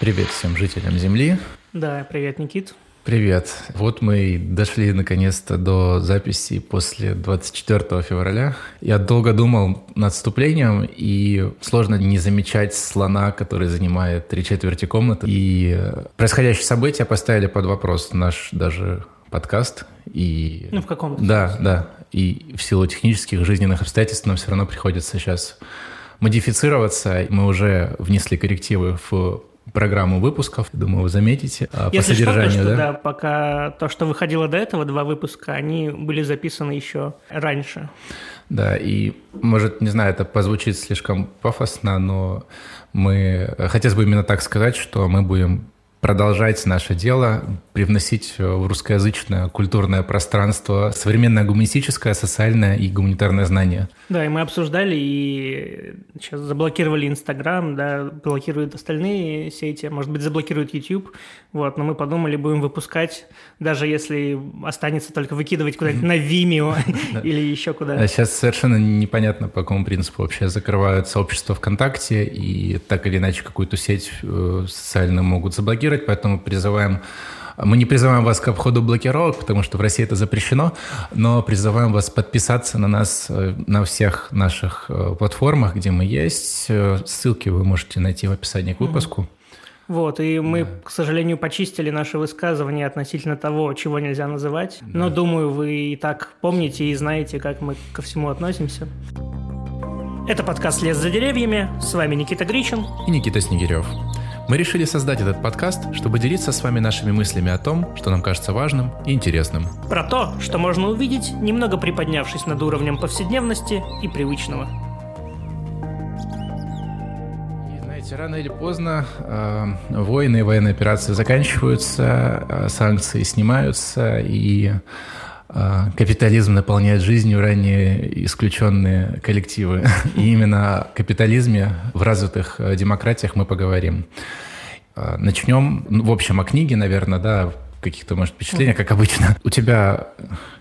Привет всем жителям Земли. Да, привет, Никит. Привет. Вот мы дошли наконец-то до записи после 24 февраля. Я долго думал над вступлением, и сложно не замечать слона, который занимает три четверти комнаты. И происходящие события поставили под вопрос наш даже подкаст. И... Ну, в каком-то Да, смысле. да. И в силу технических жизненных обстоятельств нам все равно приходится сейчас модифицироваться. Мы уже внесли коррективы в программу выпусков. Думаю, вы заметите а, Если по содержанию. Что, то, что, да? да, пока то, что выходило до этого, два выпуска, они были записаны еще раньше. Да, и, может, не знаю, это позвучит слишком пафосно, но мы... Хотелось бы именно так сказать, что мы будем продолжать наше дело, привносить в русскоязычное культурное пространство современное гуманистическое, социальное и гуманитарное знание. Да, и мы обсуждали и сейчас заблокировали Инстаграм, да, блокируют остальные сети, может быть, заблокируют YouTube, вот, но мы подумали, будем выпускать, даже если останется только выкидывать куда-нибудь на Vimeo или еще куда. А сейчас совершенно непонятно, по какому принципу вообще закрывают сообщество ВКонтакте и так или иначе какую-то сеть э, социальную могут заблокировать, поэтому призываем мы не призываем вас к обходу блокировок, потому что в России это запрещено, но призываем вас подписаться на нас э, на всех наших э, платформах, где мы есть. Э, ссылки вы можете найти в описании к выпуску. Вот, и мы, да. к сожалению, почистили наши высказывания относительно того, чего нельзя называть. Да. Но, думаю, вы и так помните и знаете, как мы ко всему относимся. Это подкаст «Лес за деревьями». С вами Никита Гричин. И Никита Снегирев. Мы решили создать этот подкаст, чтобы делиться с вами нашими мыслями о том, что нам кажется важным и интересным. Про то, что можно увидеть, немного приподнявшись над уровнем повседневности и привычного. И знаете, рано или поздно э, войны и военные операции заканчиваются, э, санкции снимаются, и капитализм наполняет жизнью ранее исключенные коллективы. И именно о капитализме в развитых э, демократиях мы поговорим. А, начнем, ну, в общем, о книге, наверное, да, каких-то, может, впечатления, как обычно. У тебя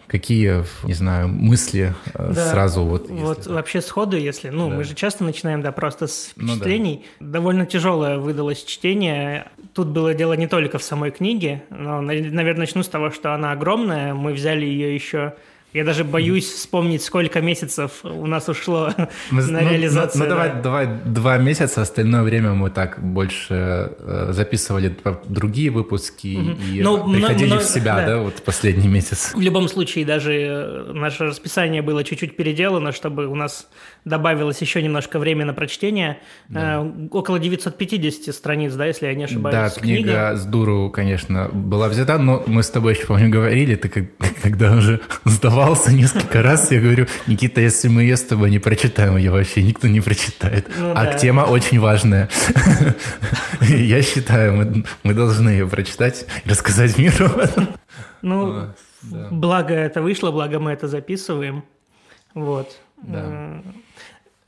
Какие, не знаю, мысли э, да, сразу вот? Вот если... вообще сходу, если, ну, да. мы же часто начинаем, да, просто с впечатлений. Ну, да. Довольно тяжелое выдалось чтение. Тут было дело не только в самой книге, но, наверное, начну с того, что она огромная. Мы взяли ее еще я даже боюсь вспомнить, сколько месяцев у нас ушло мы, на ну, реализацию. Ну, ну давай, да. давай два месяца, остальное время мы так больше э, записывали другие выпуски угу. и ну, приходили но, в себя, да. да, вот последний месяц. В любом случае, даже э, наше расписание было чуть-чуть переделано, чтобы у нас добавилось еще немножко времени на прочтение. Да. Э, около 950 страниц, да, если я не ошибаюсь. Да, книга, книга с дуру, конечно, была взята, но мы с тобой еще, помню, говорили, ты когда уже сдавал сдавался несколько раз. Я говорю, Никита, если мы ее с тобой не прочитаем, ее вообще никто не прочитает. Ну, а да. тема очень важная. Я считаю, мы, мы должны ее прочитать и рассказать миру. Ну, да. благо это вышло, благо мы это записываем. Вот. Да.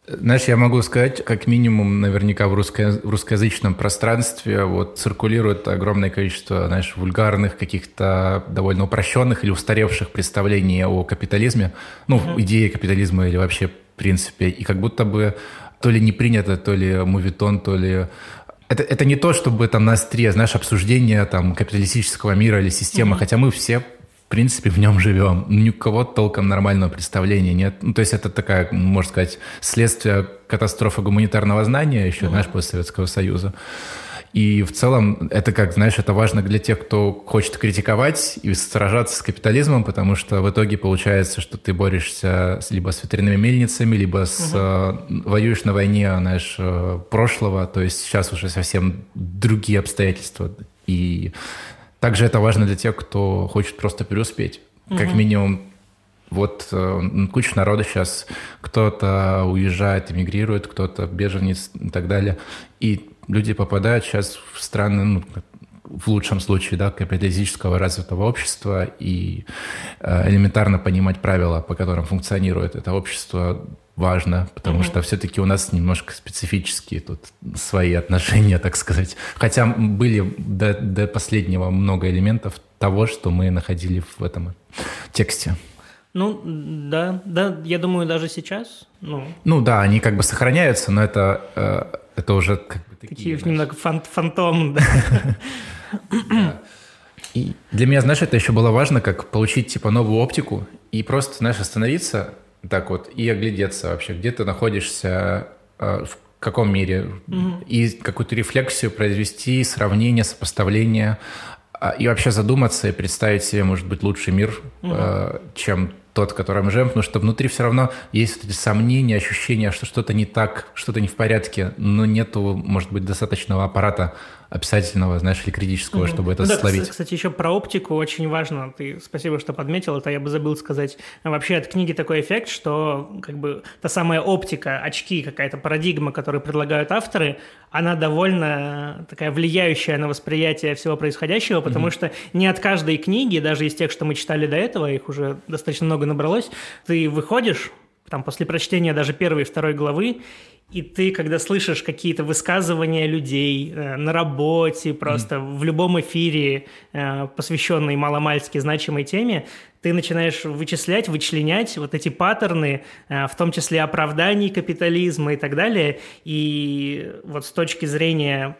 Знаешь, я могу сказать, как минимум, наверняка в, русско в русскоязычном пространстве вот циркулирует огромное количество, знаешь, вульгарных, каких-то довольно упрощенных или устаревших представлений о капитализме, ну, mm-hmm. идеи капитализма или вообще в принципе, и как будто бы то ли не принято, то ли мувитон, то ли это, это не то, чтобы там на острие, знаешь, обсуждение там капиталистического мира или системы, mm-hmm. хотя мы все в принципе, в нем живем. Ни у кого толком нормального представления нет. Ну, то есть это такая, можно сказать, следствие катастрофы гуманитарного знания еще, mm-hmm. знаешь, после Советского Союза. И в целом это, как, знаешь, это важно для тех, кто хочет критиковать и сражаться с капитализмом, потому что в итоге получается, что ты борешься либо с ветряными мельницами, либо с, угу. воюешь на войне, знаешь, э, прошлого. То есть сейчас уже совсем другие обстоятельства. И также это важно для тех, кто хочет просто преуспеть. Угу. Как минимум, вот э, куча народа сейчас, кто-то уезжает, эмигрирует, кто-то беженец и так далее. И люди попадают сейчас в страны, ну, в лучшем случае, да, капиталистического развитого общества и э, элементарно понимать правила, по которым функционирует это общество, важно, потому mm-hmm. что все-таки у нас немножко специфические тут свои отношения, так сказать. Хотя были до, до последнего много элементов того, что мы находили в этом тексте. Ну, да, да, я думаю, даже сейчас. Ну, ну да, они как бы сохраняются, но это э, это уже как бы такие... Такие немного фан фантом, да. И для меня, знаешь, это еще было важно, как получить, типа, новую оптику и просто, знаешь, остановиться так вот и оглядеться вообще, где ты находишься, э, в каком мире, mm-hmm. и какую-то рефлексию произвести, сравнение, сопоставление, а, и вообще задуматься и представить себе, может быть, лучший мир, mm-hmm. чем тот, в котором мы живем, потому что внутри все равно есть эти сомнения, ощущения, что что-то не так, что-то не в порядке, но нету, может быть, достаточного аппарата описательного, знаешь, или критического, mm-hmm. чтобы это ну, да, словить. Кстати, еще про оптику очень важно. Ты спасибо, что подметил это, я бы забыл сказать. Вообще от книги такой эффект, что как бы та самая оптика, очки, какая-то парадигма, которую предлагают авторы, она довольно такая влияющая на восприятие всего происходящего, потому mm-hmm. что не от каждой книги, даже из тех, что мы читали до этого, их уже достаточно много набралось, ты выходишь там после прочтения даже первой и второй главы, и ты, когда слышишь какие-то высказывания людей э, на работе, просто mm. в любом эфире, э, посвященной маломальски значимой теме, ты начинаешь вычислять, вычленять вот эти паттерны, э, в том числе оправданий капитализма и так далее. И вот с точки зрения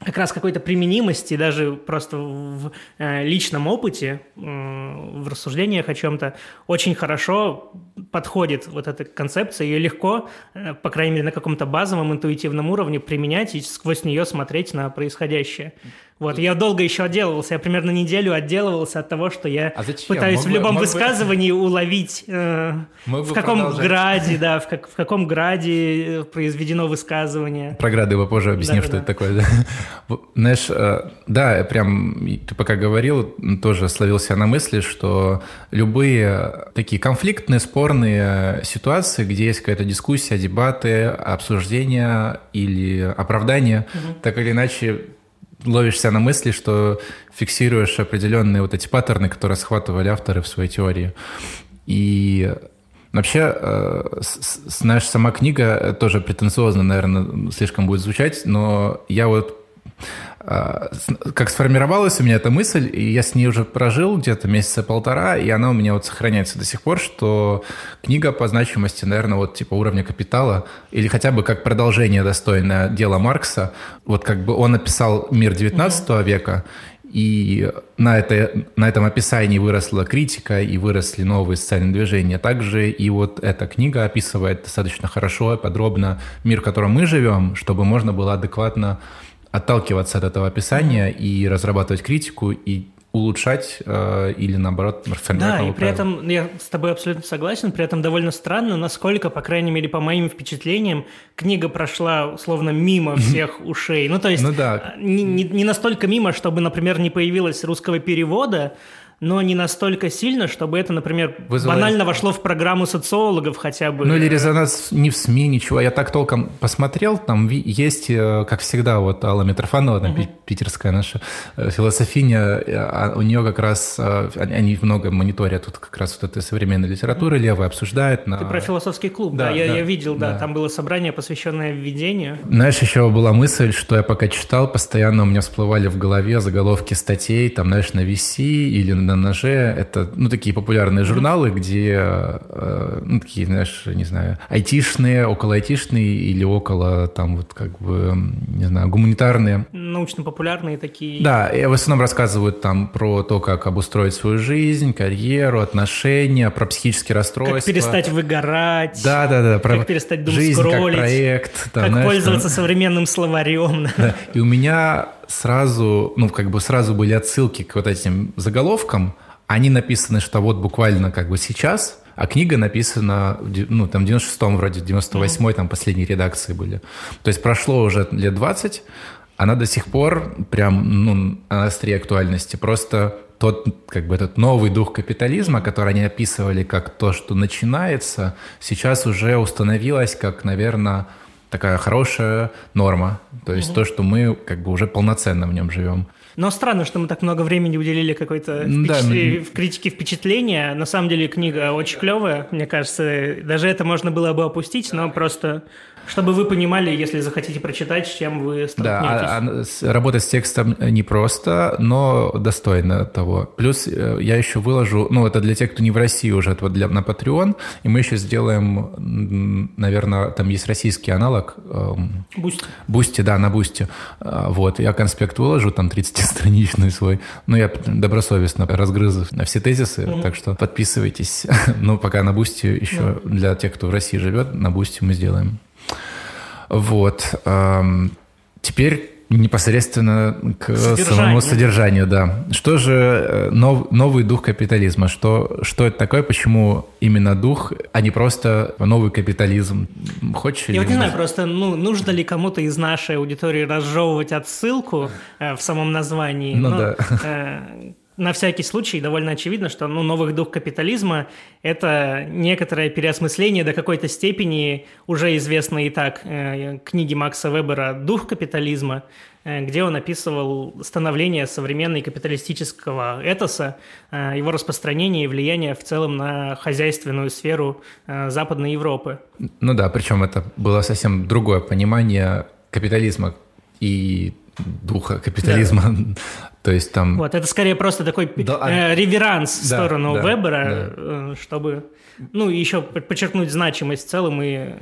как раз какой-то применимости даже просто в э, личном опыте, в рассуждениях о чем-то, очень хорошо подходит вот эта концепция, ее легко, э, по крайней мере, на каком-то базовом интуитивном уровне применять и сквозь нее смотреть на происходящее. Вот, я долго еще отделывался, я примерно неделю отделывался от того, что я а пытаюсь мог в любом высказывании бы... уловить, э, в каком продолжать. граде, да, в, как, в каком граде э, произведено высказывание. Про грады его позже объясню, да, что да. это такое. Да. Знаешь, э, да, прям ты пока говорил, тоже словился на мысли, что любые такие конфликтные, спорные ситуации, где есть какая-то дискуссия, дебаты, обсуждения или оправдания, угу. так или иначе ловишься на мысли, что фиксируешь определенные вот эти паттерны, которые схватывали авторы в своей теории. И Вообще, э, знаешь, сама книга тоже претенциозно, наверное, слишком будет звучать, но я вот как сформировалась у меня эта мысль, и я с ней уже прожил где-то месяца полтора, и она у меня вот сохраняется до сих пор, что книга по значимости, наверное, вот типа уровня капитала, или хотя бы как продолжение достойное дела Маркса, вот как бы он написал «Мир 19 mm-hmm. века», и на, это, на этом описании выросла критика и выросли новые социальные движения. Также и вот эта книга описывает достаточно хорошо и подробно мир, в котором мы живем, чтобы можно было адекватно отталкиваться от этого описания и разрабатывать критику и улучшать э, или наоборот Да, и при правила. этом я с тобой абсолютно согласен, при этом довольно странно, насколько, по крайней мере, по моим впечатлениям, книга прошла словно мимо всех ушей. Ну, то есть ну, да. не, не, не настолько мимо, чтобы, например, не появилось русского перевода, но не настолько сильно, чтобы это, например, Вызывает... банально вошло в программу социологов хотя бы. Ну или резонанс не в СМИ, ничего. Я так толком посмотрел, там есть, э, как всегда, вот Алла Митрофанова, там, угу. питерская наша э, философиня, э, а у нее как раз, они много мониторят тут как раз вот этой современной литературы, левые обсуждают. На... Ты про философский клуб, да, да, я, да я видел, да, да, там было собрание, посвященное введению. Знаешь, еще была мысль, что я пока читал, постоянно у меня всплывали в голове заголовки статей, там, знаешь, на VC или на ноже. Это, ну, такие популярные журналы, где, э, ну, такие, знаешь, не знаю, айтишные, около айтишные или около, там, вот, как бы, не знаю, гуманитарные. Научно-популярные такие. Да, и в основном рассказывают там про то, как обустроить свою жизнь, карьеру, отношения, про психические расстройства. Как перестать выгорать. Да, да, да. Про как перестать дум жизнь как проект. Там, как знаешь, пользоваться там... современным словарем. Да. И у меня сразу, ну, как бы сразу были отсылки к вот этим заголовкам. Они написаны, что вот буквально как бы сейчас, а книга написана, ну, там, в 96-м вроде, 98-й, там, последние редакции были. То есть прошло уже лет 20, она до сих пор прям, ну, на острие актуальности. Просто тот, как бы этот новый дух капитализма, который они описывали как то, что начинается, сейчас уже установилось как, наверное, такая хорошая норма. То есть угу. то, что мы как бы уже полноценно в нем живем. Но странно, что мы так много времени уделили какой-то да, впечат... мы... в критике впечатления. На самом деле книга очень клевая, мне кажется. Даже это можно было бы опустить, но просто Чтобы вы понимали, если захотите прочитать, с чем вы столкнетесь. Да, а, а, работать с текстом непросто, но достойно того. Плюс э, я еще выложу, ну, это для тех, кто не в России уже, это вот для, на Patreon, и мы еще сделаем, наверное, там есть российский аналог. Boosty. Boosty, да, на Boosty. Вот, я конспект выложу, там 30-страничный свой, но я добросовестно разгрыз все тезисы, mm-hmm. так что подписывайтесь. ну, пока на Boosty еще mm-hmm. для тех, кто в России живет, на Boosty мы сделаем. Вот. Теперь непосредственно к Содержание. самому содержанию, да. Что же э, нов, новый дух капитализма? Что, что это такое? Почему именно дух, а не просто новый капитализм? Хочешь? Я вот не знаю, просто ну, нужно ли кому-то из нашей аудитории разжевывать отсылку э, в самом названии? Ну, ну да. Э, на всякий случай довольно очевидно, что ну, новый дух капитализма – это некоторое переосмысление до какой-то степени уже известной и так э, книги Макса Вебера «Дух капитализма», э, где он описывал становление современной капиталистического этоса, э, его распространение и влияние в целом на хозяйственную сферу э, Западной Европы. Ну да, причем это было совсем другое понимание капитализма и духа капитализма. Да. То есть там... Вот, это скорее просто такой да, э, реверанс да, в сторону да, Вебера, да. Э, чтобы, ну, еще подчеркнуть значимость в целом и... Э,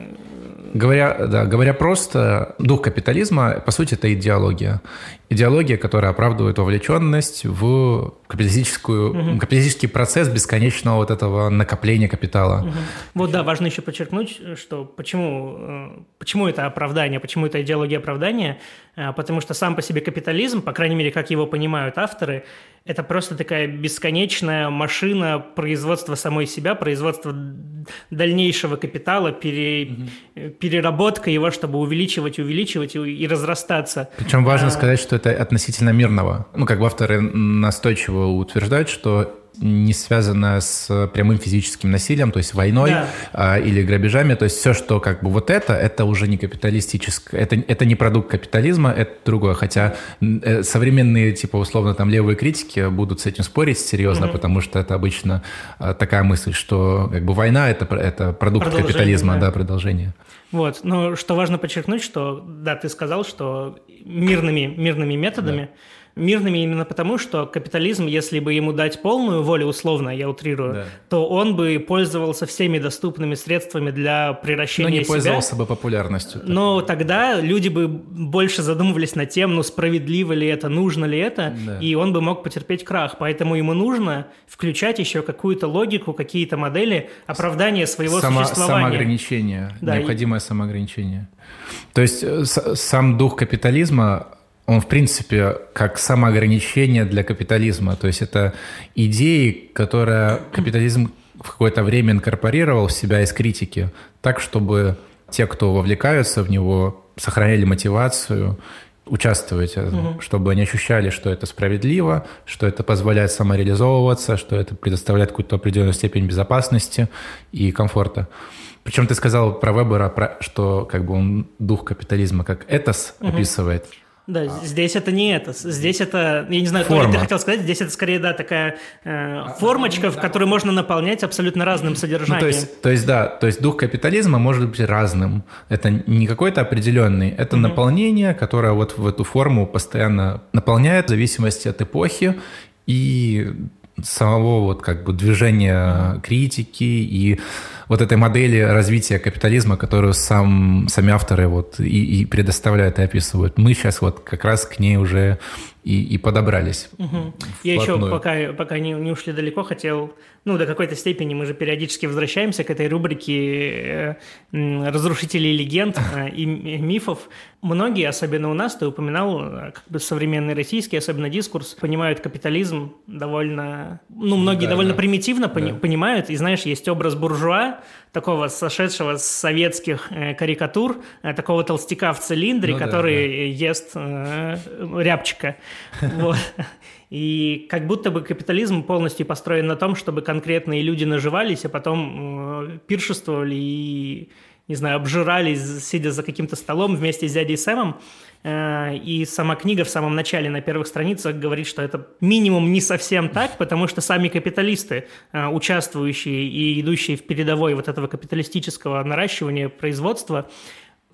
говоря, да, говоря просто, дух капитализма, по сути, это идеология. Идеология, которая оправдывает вовлеченность в капиталистическую, угу. капиталистический процесс бесконечного вот этого накопления капитала. Угу. Вот да, важно еще подчеркнуть, что почему, э, почему это оправдание, почему это идеология оправдания, потому что сам по себе капитализм, по крайней мере, как его понимают, авторы, это просто такая бесконечная машина производства самой себя, производства дальнейшего капитала, пере, угу. переработка его, чтобы увеличивать, увеличивать и, и разрастаться. Причем важно а... сказать, что это относительно мирного. Ну, как бы авторы настойчиво утверждают, что не связанное с прямым физическим насилием, то есть войной да. а, или грабежами. То есть все, что как бы вот это, это уже не капиталистическое, это, это не продукт капитализма, это другое. Хотя э, современные, типа, условно, там левые критики будут с этим спорить серьезно, угу. потому что это обычно а, такая мысль, что как бы война это, это продукт капитализма, да. да, продолжение. Вот, но что важно подчеркнуть, что, да, ты сказал, что мирными, мирными методами да мирными именно потому, что капитализм, если бы ему дать полную волю, условно, я утрирую, да. то он бы пользовался всеми доступными средствами для превращения себя. Но не себя. пользовался бы популярностью. Так. Но тогда люди бы больше задумывались над тем, ну, справедливо ли это, нужно ли это, да. и он бы мог потерпеть крах. Поэтому ему нужно включать еще какую-то логику, какие-то модели оправдания своего Само, существования. Самоограничение, да, необходимое и... самоограничение. То есть э, сам дух капитализма он, в принципе, как самоограничение для капитализма. То есть это идеи, которые капитализм в какое-то время инкорпорировал в себя из критики, так, чтобы те, кто вовлекаются в него, сохраняли мотивацию участвовать, угу. чтобы они ощущали, что это справедливо, что это позволяет самореализовываться, что это предоставляет какую-то определенную степень безопасности и комфорта. Причем ты сказал про Вебера, про, что как бы он дух капитализма как этос угу. описывает. Да, а. здесь это не это. Здесь это, я не знаю, Форма. то ты хотел сказать, здесь это скорее, да, такая э, формочка, в которую можно наполнять абсолютно разным содержанием. Ну, то, есть, то есть, да, то есть дух капитализма может быть разным. Это не какой-то определенный, это угу. наполнение, которое вот в эту форму постоянно наполняет в зависимости от эпохи и самого вот как бы движения критики и вот этой модели развития капитализма, которую сам, сами авторы вот и, и предоставляют и описывают. Мы сейчас вот как раз к ней уже и, и подобрались. Угу. Я еще пока, пока не, не ушли далеко, хотел, ну, до какой-то степени мы же периодически возвращаемся к этой рубрике э, разрушителей легенд э, и мифов. Многие, особенно у нас, ты упоминал, э, как бы современный российский, особенно дискурс, понимают капитализм довольно, ну, многие да, довольно да. примитивно да. понимают, и знаешь, есть образ буржуа, такого сошедшего с советских э, карикатур, э, такого толстяка в цилиндре, ну, который да, да. ест э, рябчика. Вот. И как будто бы капитализм полностью построен на том, чтобы конкретные люди наживались, а потом э, пиршествовали и, не знаю, обжирались, сидя за каким-то столом вместе с дядей Сэмом. Э, и сама книга в самом начале на первых страницах говорит, что это минимум не совсем так, потому что сами капиталисты, э, участвующие и идущие в передовой вот этого капиталистического наращивания производства,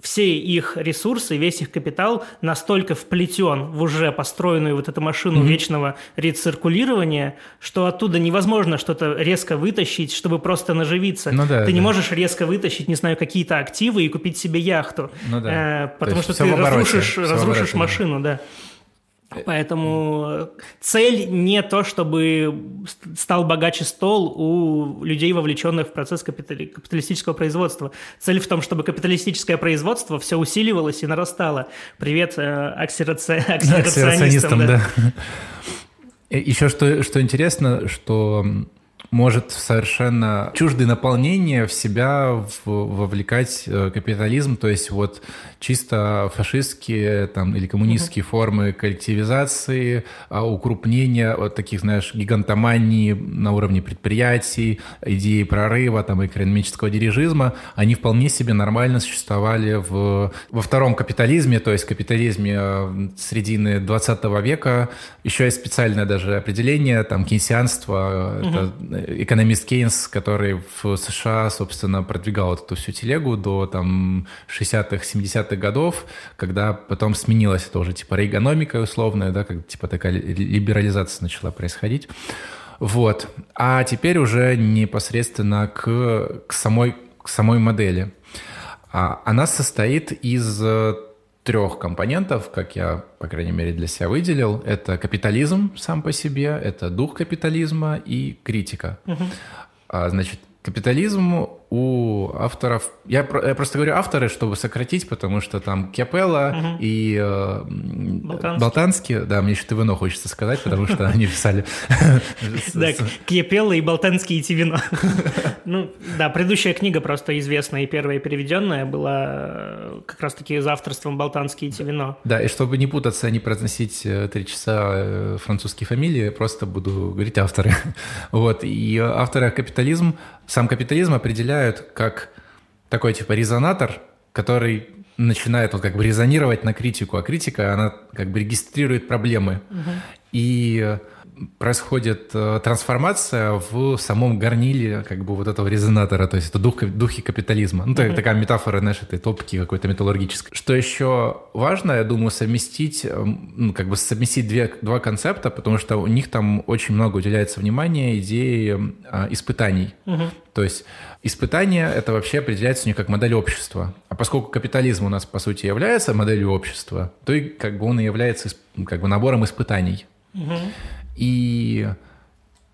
все их ресурсы, весь их капитал настолько вплетен в уже построенную вот эту машину mm-hmm. вечного рециркулирования, что оттуда невозможно что-то резко вытащить, чтобы просто наживиться. Ну, да, Ты да. не можешь резко вытащить, не знаю, какие-то активы и купить себе яхту, ну, да. э, потому что ты разрушишь, разрушишь машину, да. Поэтому цель не то, чтобы стал богаче стол у людей, вовлеченных в процесс капитали... капиталистического производства. Цель в том, чтобы капиталистическое производство все усиливалось и нарастало. Привет э, аксироци... аксирационистам. Да. да. Еще что, что интересно, что может совершенно чуждое наполнение в себя вовлекать э, капитализм, то есть вот чисто фашистские там, или коммунистские угу. формы коллективизации, а, укрупнения вот таких, знаешь, гигантомании на уровне предприятий, идеи прорыва, там, экономического дирижизма, они вполне себе нормально существовали в, во втором капитализме, то есть капитализме э, середины 20 века. Еще есть специальное даже определение, там, кейнсианство, угу. это экономист Кейнс, который в США, собственно, продвигал эту всю телегу до там 60-х, 70-х годов, когда потом сменилась это уже типа рейгономика условная, да, как типа такая либерализация начала происходить. Вот. А теперь уже непосредственно к, к, самой, к самой модели. А, она состоит из трех компонентов, как я, по крайней мере, для себя выделил. Это капитализм сам по себе, это дух капитализма и критика. Угу. А, значит, капитализм у авторов... Я, я просто говорю авторы, чтобы сократить, потому что там Кепелла угу. и э, Болтанский. Болтанский. Да, мне еще ТВНО хочется сказать, потому что они писали... Да, Кепелла и Болтанский и Тивино. Ну, да, предыдущая книга просто известная и первая переведенная была э, как раз-таки за авторством Болтанский и Тивино. Да, и чтобы не путаться, не произносить э, три часа э, французские фамилии, просто буду говорить авторы. Вот, и авторы капитализм, сам капитализм определяет определяют как такой типа резонатор, который начинает вот как бы резонировать на критику, а критика, она как бы регистрирует проблемы. Угу. И происходит э, трансформация в самом горниле как бы вот этого резонатора, то есть это дух, духи капитализма. Ну, mm-hmm. такая метафора, знаешь, этой топки какой-то металлургической. Что еще важно, я думаю, совместить, эм, ну, как бы совместить две, два концепта, потому что у них там очень много уделяется внимания идеи а, испытаний. Mm-hmm. То есть испытание это вообще определяется у них как модель общества. А поскольку капитализм у нас, по сути, является моделью общества, то и как бы он и является как бы набором испытаний. Угу. И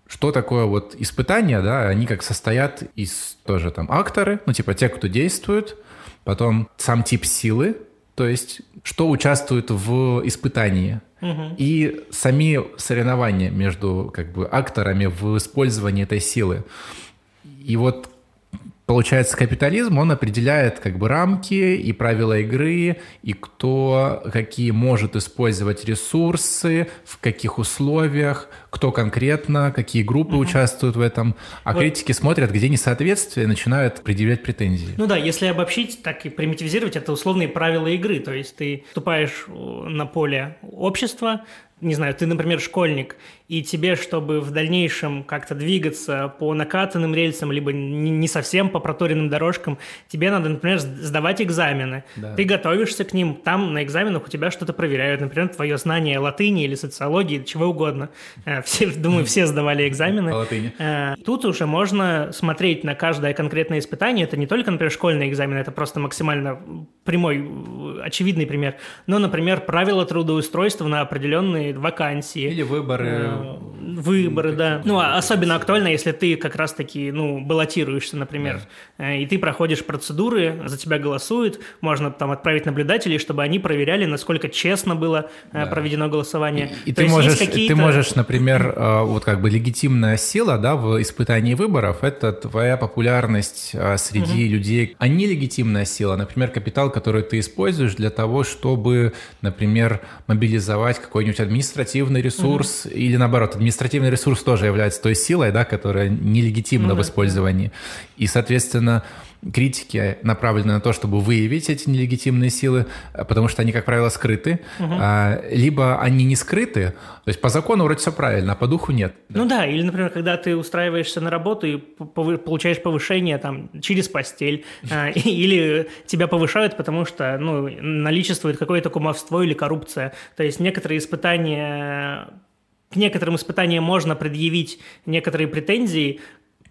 что такое вот испытания, да, они как состоят из тоже там акторы, ну типа те, кто действует, потом сам тип силы, то есть что участвует в испытании, угу. и сами соревнования между как бы акторами в использовании этой силы. И вот Получается, капитализм, он определяет как бы рамки и правила игры, и кто какие может использовать ресурсы, в каких условиях, кто конкретно, какие группы mm-hmm. участвуют в этом. А вот. критики смотрят, где несоответствие, и начинают предъявлять претензии. Ну да, если обобщить, так и примитивизировать, это условные правила игры. То есть ты вступаешь на поле общества, не знаю, ты, например, школьник, и тебе, чтобы в дальнейшем как-то двигаться по накатанным рельсам, либо не совсем по проторенным дорожкам, тебе надо, например, сдавать экзамены. Да. Ты готовишься к ним, там на экзаменах у тебя что-то проверяют, например, твое знание латыни или социологии, чего угодно. Э, все, думаю, все сдавали экзамены. По латыни. Э, тут уже можно смотреть на каждое конкретное испытание. Это не только, например, школьный экзамен, это просто максимально прямой, очевидный пример. Но, например, правила трудоустройства на определенные вакансии. Или выборы выборы, да. Ну, а особенно актуально, если ты как раз-таки, ну, баллотируешься, например, да. Э, и ты проходишь процедуры, за тебя голосуют, можно там отправить наблюдателей, чтобы они проверяли, насколько честно было э, да. проведено голосование. И, и ты, можешь, ты можешь, например, э, вот как бы легитимная сила, да, в испытании выборов, это твоя популярность среди угу. людей, а не легитимная сила, например, капитал, который ты используешь для того, чтобы, например, мобилизовать какой-нибудь административный ресурс угу. или, наоборот, административный административный ресурс тоже является той силой, да, которая нелегитимна mm-hmm. в использовании. И, соответственно, критики направлены на то, чтобы выявить эти нелегитимные силы, потому что они, как правило, скрыты, угу. а, либо они не скрыты, то есть по закону вроде все правильно, а по духу нет. Ну да, или, например, когда ты устраиваешься на работу и получаешь повышение там через постель, а, или тебя повышают, потому что ну, наличествует какое-то кумовство или коррупция. То есть некоторые испытания к некоторым испытаниям можно предъявить некоторые претензии,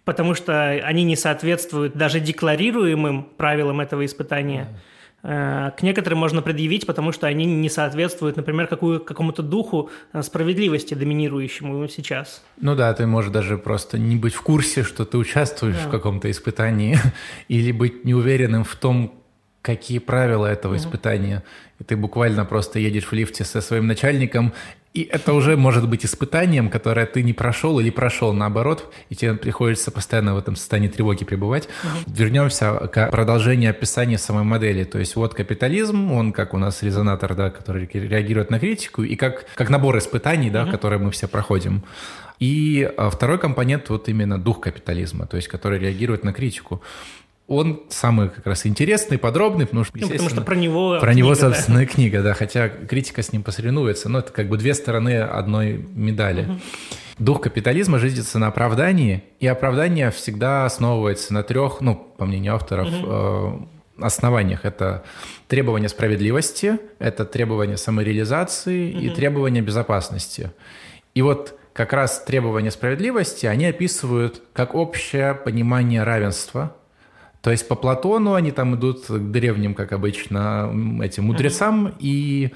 потому что они не соответствуют даже декларируемым правилам этого испытания. Э, к некоторым можно предъявить, потому что они не соответствуют, например, какую, какому-то духу э, справедливости, доминирующему сейчас. Ну да, ты можешь даже просто не быть в курсе, что ты участвуешь да. в каком-то испытании, или быть неуверенным в том, какие правила этого угу. испытания. И ты буквально просто едешь в лифте со своим начальником, и это уже может быть испытанием, которое ты не прошел или прошел наоборот, и тебе приходится постоянно в этом состоянии тревоги пребывать. Угу. Вернемся к продолжению описания самой модели. То есть вот капитализм, он как у нас резонатор, да, который реагирует на критику, и как, как набор испытаний, да, угу. которые мы все проходим. И а, второй компонент вот именно дух капитализма, то есть который реагирует на критику он самый как раз интересный, подробный, потому что, ну, потому что про него про книга, него собственная да. книга, да, хотя критика с ним посоревнуется, но это как бы две стороны одной медали. Угу. Дух капитализма жизнится на оправдании, и оправдание всегда основывается на трех, ну, по мнению авторов, угу. основаниях. Это требование справедливости, это требование самореализации угу. и требование безопасности. И вот как раз требования справедливости, они описывают как общее понимание равенства – то есть по Платону они там идут к древним, как обычно, этим мудрецам, mm-hmm. и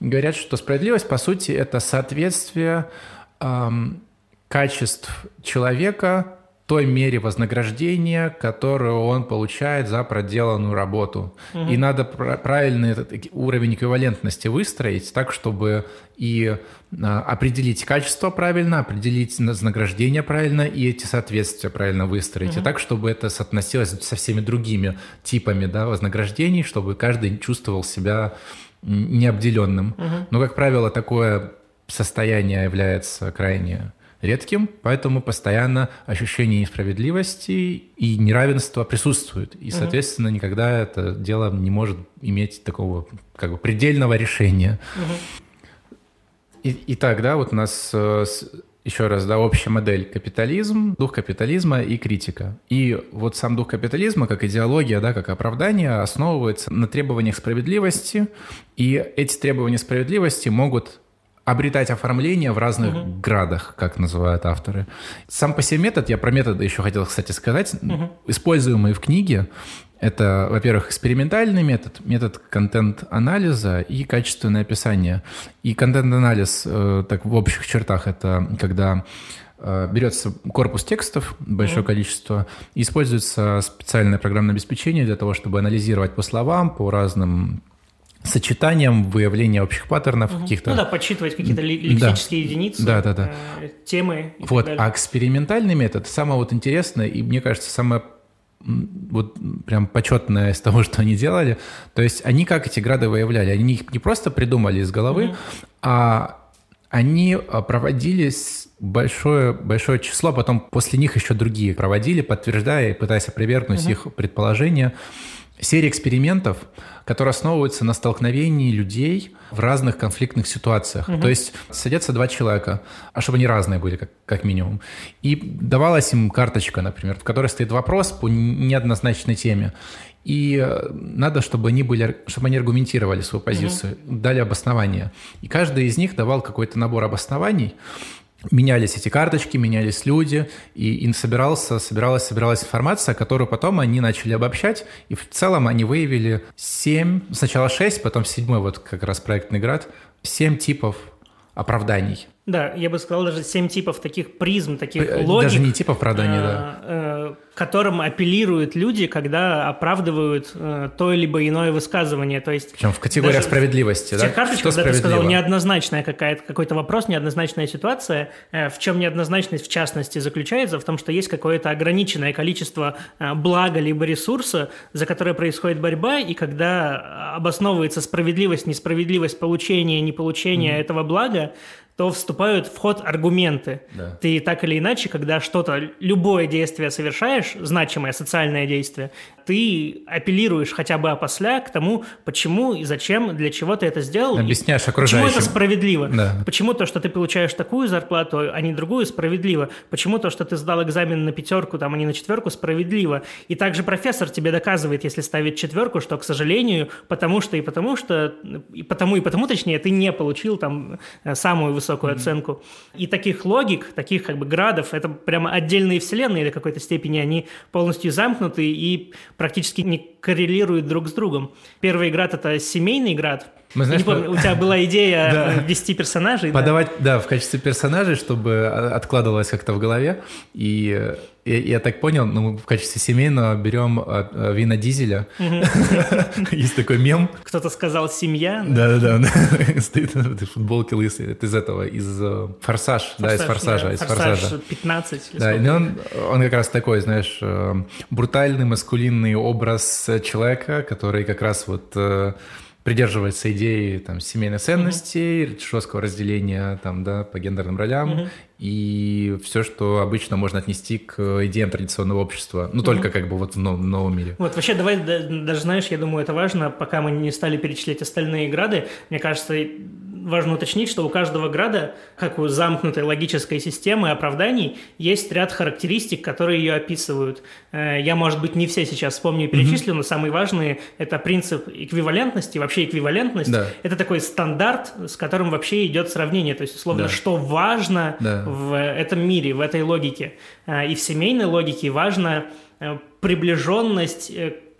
говорят, что справедливость, по сути, это соответствие эм, качеств человека той мере вознаграждения, которую он получает за проделанную работу. Угу. И надо правильный этот уровень эквивалентности выстроить так, чтобы и а, определить качество правильно, определить вознаграждение правильно и эти соответствия правильно выстроить. Угу. И так, чтобы это соотносилось со всеми другими типами да, вознаграждений, чтобы каждый чувствовал себя необделенным. Угу. Но, как правило, такое состояние является крайне редким, поэтому постоянно ощущение несправедливости и неравенства присутствует. И, соответственно, угу. никогда это дело не может иметь такого как бы предельного решения. Угу. И, итак, да, вот у нас э, еще раз, да, общая модель капитализм, дух капитализма и критика. И вот сам дух капитализма, как идеология, да, как оправдание, основывается на требованиях справедливости, и эти требования справедливости могут обретать оформление в разных угу. градах, как называют авторы. Сам по себе метод, я про методы еще хотел, кстати, сказать, угу. используемый в книге, это, во-первых, экспериментальный метод, метод контент-анализа и качественное описание. И контент-анализ, э, так в общих чертах, это когда э, берется корпус текстов, большое mm-hmm. количество, и используется специальное программное обеспечение для того, чтобы анализировать по словам, по разным сочетанием выявления общих паттернов угу. каких-то. Ну да, подсчитывать какие-то лексические да. единицы, да, да, да. Э, темы. И вот, а экспериментальный метод самое вот интересное и мне кажется самое вот прям почетное из того, что они делали. То есть они как эти грады выявляли? Они их не просто придумали из головы, угу. а они а, проводили большое, большое число, потом после них еще другие проводили, подтверждая и пытаясь опровергнуть угу. их предположения серия экспериментов, которые основываются на столкновении людей в разных конфликтных ситуациях. Угу. То есть садятся два человека, а чтобы они разные были, как, как минимум. И давалась им карточка, например, в которой стоит вопрос по неоднозначной теме. И э, надо, чтобы они, были, чтобы они аргументировали свою позицию, угу. дали обоснование. И каждый из них давал какой-то набор обоснований, менялись эти карточки, менялись люди, и, и собирался, собиралась, собиралась информация, которую потом они начали обобщать, и в целом они выявили семь, сначала шесть, потом седьмой, вот как раз проектный град, семь типов оправданий. Да, я бы сказал даже семь типов таких призм, таких э, логик. Даже не типов оправданий, э, да. Э, которым апеллируют люди, когда оправдывают э, то либо иное высказывание. То есть Причем в категориях справедливости, в да? карточках, когда ты сказал неоднозначная какая-то, какой-то вопрос, неоднозначная ситуация, э, в чем неоднозначность в частности заключается? В том, что есть какое-то ограниченное количество э, блага либо ресурса, за которое происходит борьба, и когда обосновывается справедливость, несправедливость получения, неполучения mm-hmm. этого блага, то вступают в ход аргументы. Да. Ты так или иначе, когда что-то, любое действие совершаешь, значимое социальное действие, ты апеллируешь хотя бы опосля к тому, почему и зачем, для чего ты это сделал. Объясняешь окружающим. Почему это справедливо? Да. Почему то, что ты получаешь такую зарплату, а не другую, справедливо? Почему то, что ты сдал экзамен на пятерку, там, а не на четверку, справедливо? И также профессор тебе доказывает, если ставит четверку, что, к сожалению, потому что и потому что, и потому и потому, точнее, ты не получил там э, самую высокую mm-hmm. оценку. И таких логик, таких как бы градов, это прямо отдельные вселенные до какой-то степени, они полностью замкнуты и практически не коррелируют друг с другом. Первый град – это семейный град. Мы, знаешь, помню, у тебя была идея да. ввести персонажей. Подавать, да? да, в качестве персонажей, чтобы откладывалось как-то в голове. И я, я так понял, ну, в качестве семейного берем а, а, вина дизеля. Есть такой мем. Кто-то сказал «семья». Да-да-да. Стоит в футболке лысый. Это из этого, из э, «Форсаж». Да, из «Форсажа». Из «Форсажа». 15. Да, и он, он как раз такой, знаешь, брутальный, маскулинный образ человека, который как раз вот придерживается идеи там, семейной ценности, mm-hmm. жесткого разделения там, да, по гендерным ролям mm-hmm. и все, что обычно можно отнести к идеям традиционного общества. Ну, mm-hmm. только как бы вот в новом, новом мире. Вот, вообще, давай, даже знаешь, я думаю, это важно, пока мы не стали перечислять остальные грады, мне кажется, важно уточнить, что у каждого града, как у замкнутой логической системы оправданий, есть ряд характеристик, которые ее описывают. Э, я, может быть, не все сейчас вспомню и перечислю, mm-hmm. но самые важные – это принцип эквивалентности. Вообще эквивалентность да. – это такой стандарт, с которым вообще идет сравнение. То есть, условно, да. что важно да. в этом мире, в этой логике. Э, и в семейной логике важно э, приближенность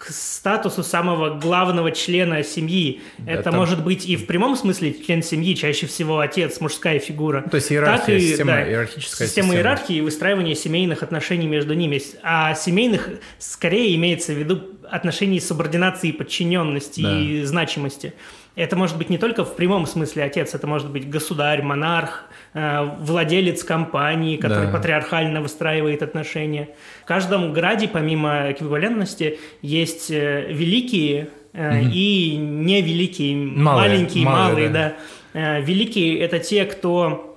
к статусу самого главного члена семьи. Да, Это там... может быть и в прямом смысле член семьи, чаще всего отец, мужская фигура. То есть иерархия, так и, система, да, иерархическая система. Система иерархии и выстраивание семейных отношений между ними. А семейных скорее имеется в виду отношений субординации, подчиненности да. и значимости. Это может быть не только в прямом смысле отец, это может быть государь, монарх, э, владелец компании, который да. патриархально выстраивает отношения. В каждом граде, помимо эквивалентности, есть э, великие угу. и невеликие, малые, маленькие, малые, малые да. да. Великие – это те, кто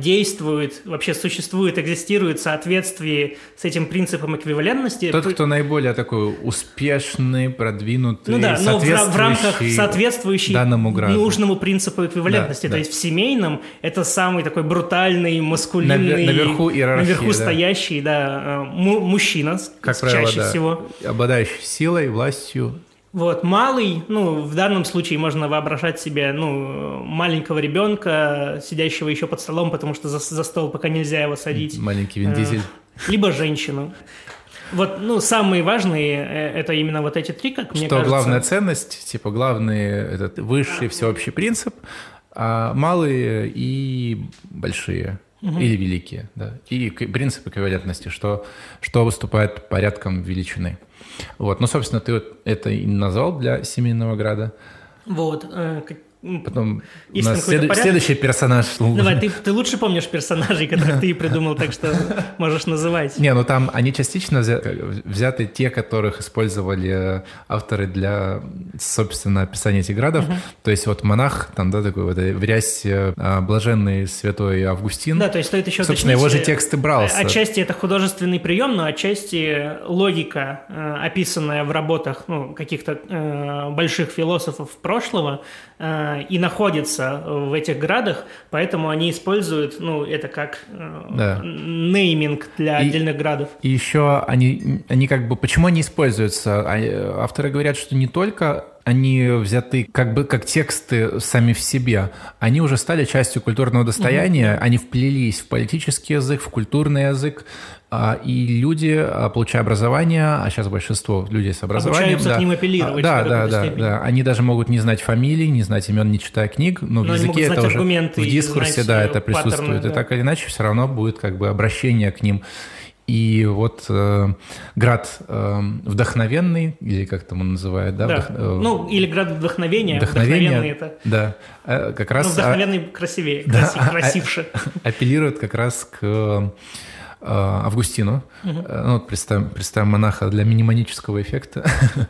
действует, вообще существует, экзистирует в соответствии с этим принципом эквивалентности. Тот, кто наиболее такой успешный, продвинутый, ну да, но в, в рамках соответствующий данному граду. нужному принципу эквивалентности. Да, То да. есть в семейном это самый такой брутальный, маскулинный, наверху, иерархии, наверху да. стоящий, да, э, мужчина, как чаще правило, да. всего. Обладающий силой, властью, вот, малый, ну, в данном случае можно воображать себе, ну, маленького ребенка, сидящего еще под столом, потому что за, за стол пока нельзя его садить. Маленький Вин Дизель. Э, либо женщину. Вот, ну, самые важные э, это именно вот эти три, как мне что кажется. главная ценность, типа главный этот высший всеобщий принцип, а малые и большие угу. или великие, да, и принцип эквивалентности, что что выступает порядком величины. Вот, ну, собственно, ты вот это и назвал для семейного града. Вот. Э, Потом у нас след... следующий персонаж. Давай, ты, ты лучше помнишь персонажей, которых ты придумал, так что можешь называть. Не, ну там они частично взяты те, которых использовали авторы для, собственно, описания этих градов. Угу. То есть вот монах, там, да, такой вот в рясе а, блаженный святой Августин. Да, то есть стоит еще Собственно, его же тексты брался. Отчасти это художественный прием, но отчасти логика, э, описанная в работах ну, каких-то э, больших философов прошлого, э, и находятся в этих градах, поэтому они используют, ну, это как э, да. нейминг для и, отдельных градов. И еще они, они как бы, почему они используются? А, авторы говорят, что не только они взяты как бы как тексты сами в себе, они уже стали частью культурного достояния, mm-hmm. они вплелись в политический язык, в культурный язык, и люди, а, получая образование, а сейчас большинство людей с образованием... да, к ним апеллировать. Да, да, да, да. Они даже могут не знать фамилий, не знать имен, не читая книг, но, но в языке это уже... В дискурсе, да, это присутствует. Паттерны, да. И так или иначе все равно будет как бы обращение к ним. И вот э, град э, вдохновенный, или как там он называет, да? да. Вдох, э, ну, или град вдохновения. Вдохновение, это... Да, э, как раз... Ну, вдохновенный а, красивее, да, красив, красивше. А, апеллирует как раз к Э, Августину. Угу. Ну, вот представим, представим монаха для миниманического эффекта.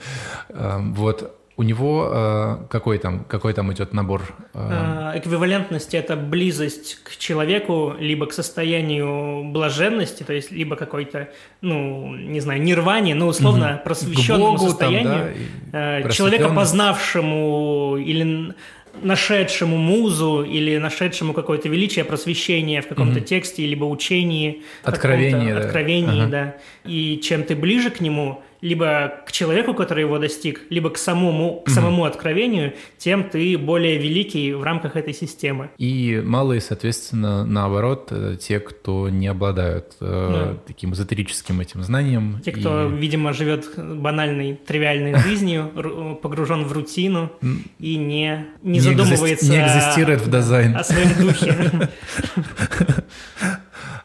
Э, вот. У него э, какой, там, какой там идет набор? Э... Эквивалентность – это близость к человеку, либо к состоянию блаженности, то есть либо какой-то, ну, не знаю, нирване, ну, условно, угу. просвещенному Богу, состоянию, там, да, человека, познавшему или нашедшему музу или нашедшему какое-то величие, просвещение в каком-то угу. тексте, либо учении. Откровение, да. Откровении, ага. да. И чем ты ближе к нему, либо к человеку, который его достиг, либо к самому, к самому откровению, тем ты более великий в рамках этой системы. И малые, соответственно, наоборот, э, те, кто не обладают э, да. таким эзотерическим этим знанием. Те, кто, и... видимо, живет банальной, тривиальной жизнью, погружен в рутину и не, не, не задумывается не экзистирует в дизайн. о своем духе.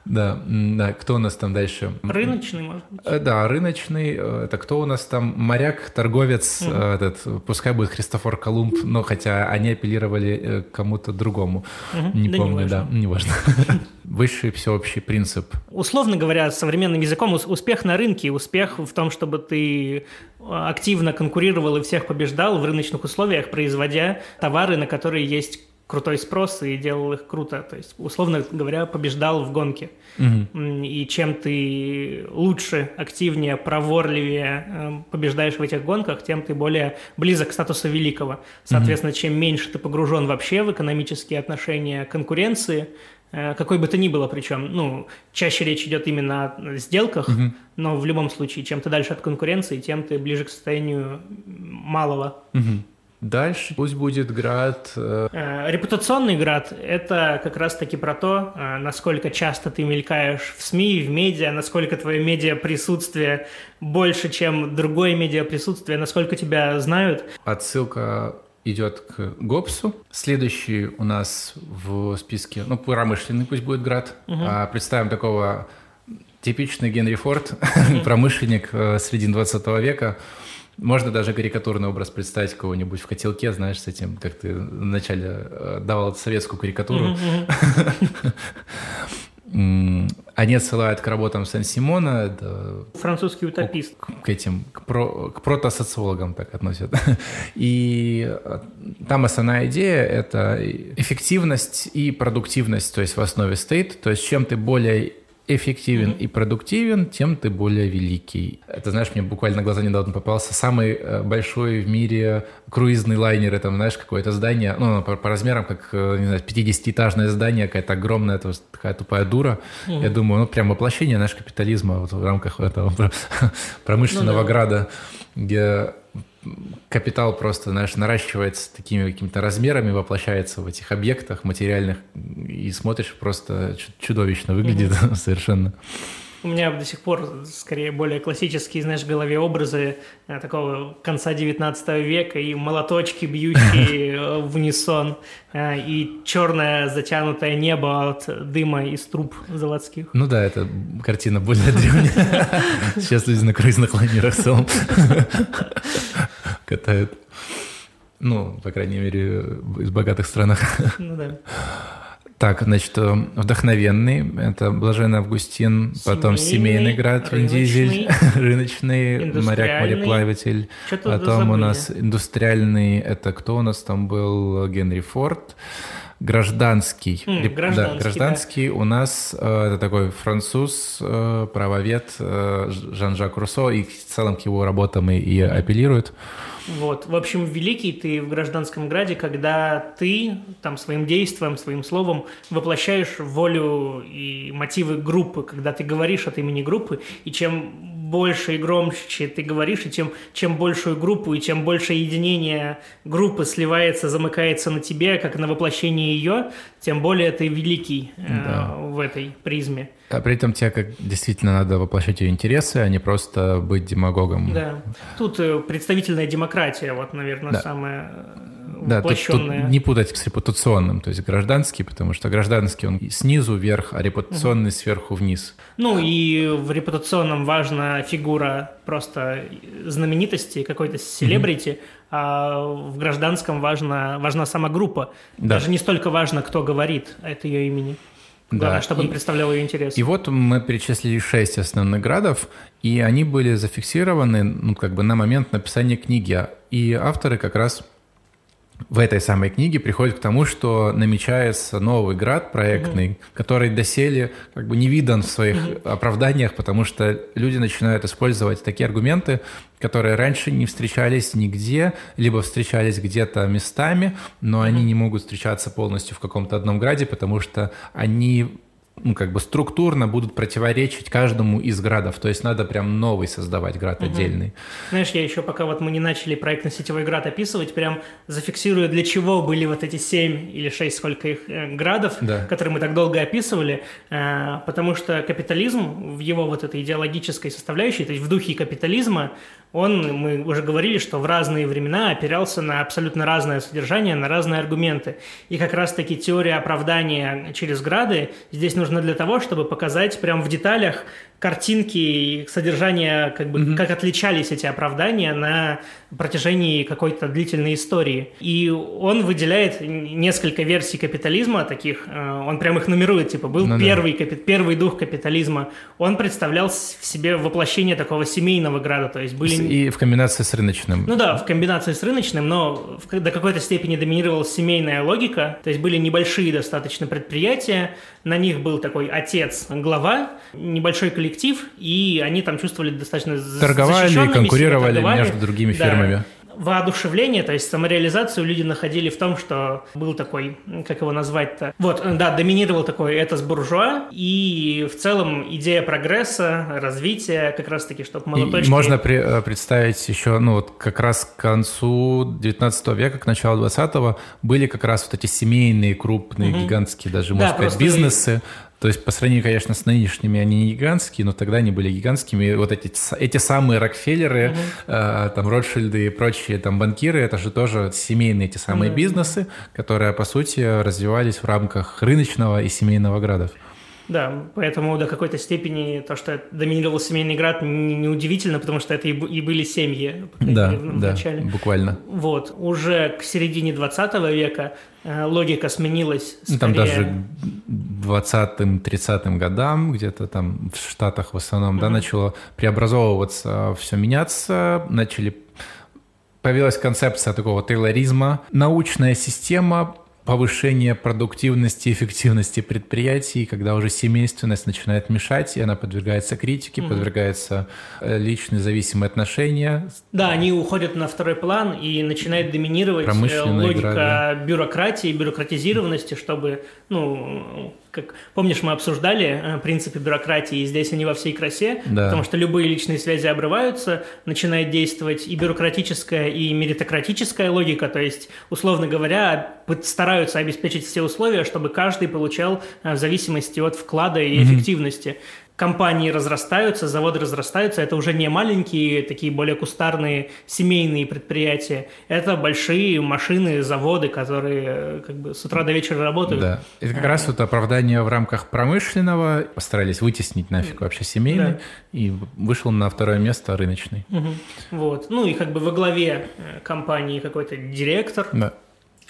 Да, да, кто у нас там дальше? Рыночный, может быть. Э, да, рыночный. Э, это кто у нас там? Моряк, торговец, угу. этот, пускай будет Христофор Колумб, но хотя они апеллировали к кому-то другому. Угу. Не да помню, не да, не важно. Высший всеобщий принцип. Условно говоря, современным языком успех на рынке, успех в том, чтобы ты активно конкурировал и всех побеждал в рыночных условиях, производя товары, на которые есть крутой спрос и делал их круто. То есть, условно говоря, побеждал в гонке. Угу. И чем ты лучше, активнее, проворливее эм, побеждаешь в этих гонках, тем ты более близок к статусу великого. Соответственно, угу. чем меньше ты погружен вообще в экономические отношения конкуренции, э, какой бы то ни было, причем, ну, чаще речь идет именно о сделках, угу. но в любом случае, чем ты дальше от конкуренции, тем ты ближе к состоянию малого. Угу. Дальше пусть будет град... Э... э репутационный град – это как раз-таки про то, э, насколько часто ты мелькаешь в СМИ, в медиа, насколько твое медиа-присутствие больше, чем другое медиа-присутствие, насколько тебя знают. Отсылка идет к ГОПСу. Следующий у нас в списке, ну, промышленный пусть будет град. Угу. А, представим такого типичный Генри Форд, угу. промышленник середины 20 века, можно даже карикатурный образ представить кого-нибудь в котелке, знаешь, с этим, как ты вначале э, давал советскую карикатуру. Они отсылают к работам Сан-Симона. Французский утопист. К, к этим, к, про, к протосоциологам так относят. И э, там основная идея — это эффективность и продуктивность, то есть в основе стоит. То есть чем ты более эффективен mm-hmm. и продуктивен, тем ты более великий. Это, знаешь, мне буквально на глаза недавно попался самый э, большой в мире круизный лайнер. Это, знаешь, какое-то здание, ну, по, по размерам, как, э, не знаю, 50-этажное здание, какая-то огромная, это такая тупая дура. Mm-hmm. Я думаю, ну, прям воплощение, знаешь, капитализма вот в рамках этого промышленного ну, да. града, где капитал просто, знаешь, наращивается такими какими-то размерами, воплощается в этих объектах материальных, и смотришь, просто чудовищно выглядит mm-hmm. совершенно. У меня до сих пор скорее более классические, знаешь, в голове образы э, такого конца 19 века и молоточки, бьющие э, в унисон, э, и черное затянутое небо от дыма из труб заводских. Ну да, это картина более древняя. Сейчас люди на круизных лайнерах в целом катают. Ну, по крайней мере, из богатых странах. Ну да. Так, значит, э, вдохновенный, это Блаженный Августин, семейный, потом Семейный град, Вин Дизель, рыночный, моряк, мореплаватель, потом у нас индустриальный, это кто у нас там был, Генри Форд, гражданский, mm, гражданский, да, гражданский да. у нас э, это такой француз, э, правовед э, Жан-Жак Руссо, и в целом к его работам и, и апеллирует. Вот. В общем, великий ты в гражданском граде, когда ты там своим действием, своим словом воплощаешь волю и мотивы группы, когда ты говоришь от имени группы, и чем больше и громче ты говоришь, и тем, чем большую группу, и чем больше единение группы сливается, замыкается на тебе, как на воплощение ее, тем более ты великий э, да. э, в этой призме. А при этом тебе как действительно надо воплощать ее интересы, а не просто быть демагогом. Да. Тут э, представительная демократия, вот, наверное, да. самая да, тут, тут не путать с репутационным, то есть гражданский, потому что гражданский он снизу вверх, а репутационный угу. сверху вниз. Ну и в репутационном важна фигура просто знаменитости, какой-то селебрити, угу. а в гражданском важна, важна сама группа. Да. Даже не столько важно, кто говорит от ее имени. Главное, да. чтобы он представлял ее интерес. И вот мы перечислили шесть основных градов, и они были зафиксированы ну, как бы на момент написания книги. И авторы как раз в этой самой книге приходит к тому, что намечается новый град проектный, угу. который доселе как бы не видан в своих угу. оправданиях, потому что люди начинают использовать такие аргументы, которые раньше не встречались нигде, либо встречались где-то местами, но угу. они не могут встречаться полностью в каком-то одном граде, потому что они ну, как бы структурно будут противоречить каждому из градов. То есть надо прям новый создавать град угу. отдельный. Знаешь, я еще пока вот мы не начали проектно-сетевой град описывать, прям зафиксирую, для чего были вот эти семь или шесть, сколько их э, градов, да. которые мы так долго описывали, э, потому что капитализм в его вот этой идеологической составляющей, то есть в духе капитализма, он, мы уже говорили, что в разные времена опирался на абсолютно разное содержание, на разные аргументы. И как раз-таки теория оправдания через грады здесь нужна для того, чтобы показать прям в деталях картинки и содержание, как бы, mm-hmm. как отличались эти оправдания на протяжении какой-то длительной истории. И он выделяет несколько версий капитализма таких, э, он прям их нумерует, типа, был ну, первый, да. капи, первый дух капитализма, он представлял в себе воплощение такого семейного града, то есть были... И в комбинации с рыночным. Ну да, в комбинации с рыночным, но в, до какой-то степени доминировала семейная логика, то есть были небольшие достаточно предприятия, на них был такой отец, глава, небольшой коллектив коллектив, и они там чувствовали достаточно Торговали, конкурировали торговали. между другими да. фирмами воодушевление, то есть самореализацию люди находили в том, что был такой, как его назвать-то, вот, да, доминировал такой этос буржуа, и в целом идея прогресса, развития, как раз-таки, чтобы молоточки... можно при, э, представить еще, ну, вот как раз к концу 19 века, к началу 20 были как раз вот эти семейные, крупные, угу. гигантские даже, можно да, сказать, бизнесы, то есть по сравнению, конечно, с нынешними они не гигантские, но тогда они были гигантскими. Вот эти, эти самые Рокфеллеры, угу. э, там Ротшильды и прочие там банкиры, это же тоже семейные эти самые угу. бизнесы, которые, по сути, развивались в рамках рыночного и семейного градов. Да, поэтому до какой-то степени то, что доминировал семейный град, неудивительно, не потому что это и, и были семьи. Да, мере, в да, начале. буквально. Вот, уже к середине 20 века логика сменилась. Скорее... Там даже 20-30 годам, где-то там в Штатах в основном, mm-hmm. да, начало преобразовываться, все меняться, начали появилась концепция такого тейлоризма. Научная система повышение продуктивности, эффективности предприятий, когда уже семейственность начинает мешать, и она подвергается критике, угу. подвергается э, личные зависимые отношения. Да, они уходят на второй план и начинает доминировать э, логика игра, да. бюрократии, бюрократизированности, чтобы, ну, как помнишь, мы обсуждали э, принципы бюрократии, и здесь они во всей красе, да. потому что любые личные связи обрываются, начинает действовать и бюрократическая, и меритократическая логика, то есть, условно говоря, стараются обеспечить все условия, чтобы каждый получал э, в зависимости от вклада и эффективности компании разрастаются, заводы разрастаются, это уже не маленькие, такие более кустарные семейные предприятия, это большие машины, заводы, которые э, как бы с утра до вечера работают. Да, это как а, раз вот оправдание в рамках промышленного, постарались вытеснить нафиг вообще семейный, да. и вышел на второе место рыночный. Угу. Вот, ну и как бы во главе э, компании какой-то директор, да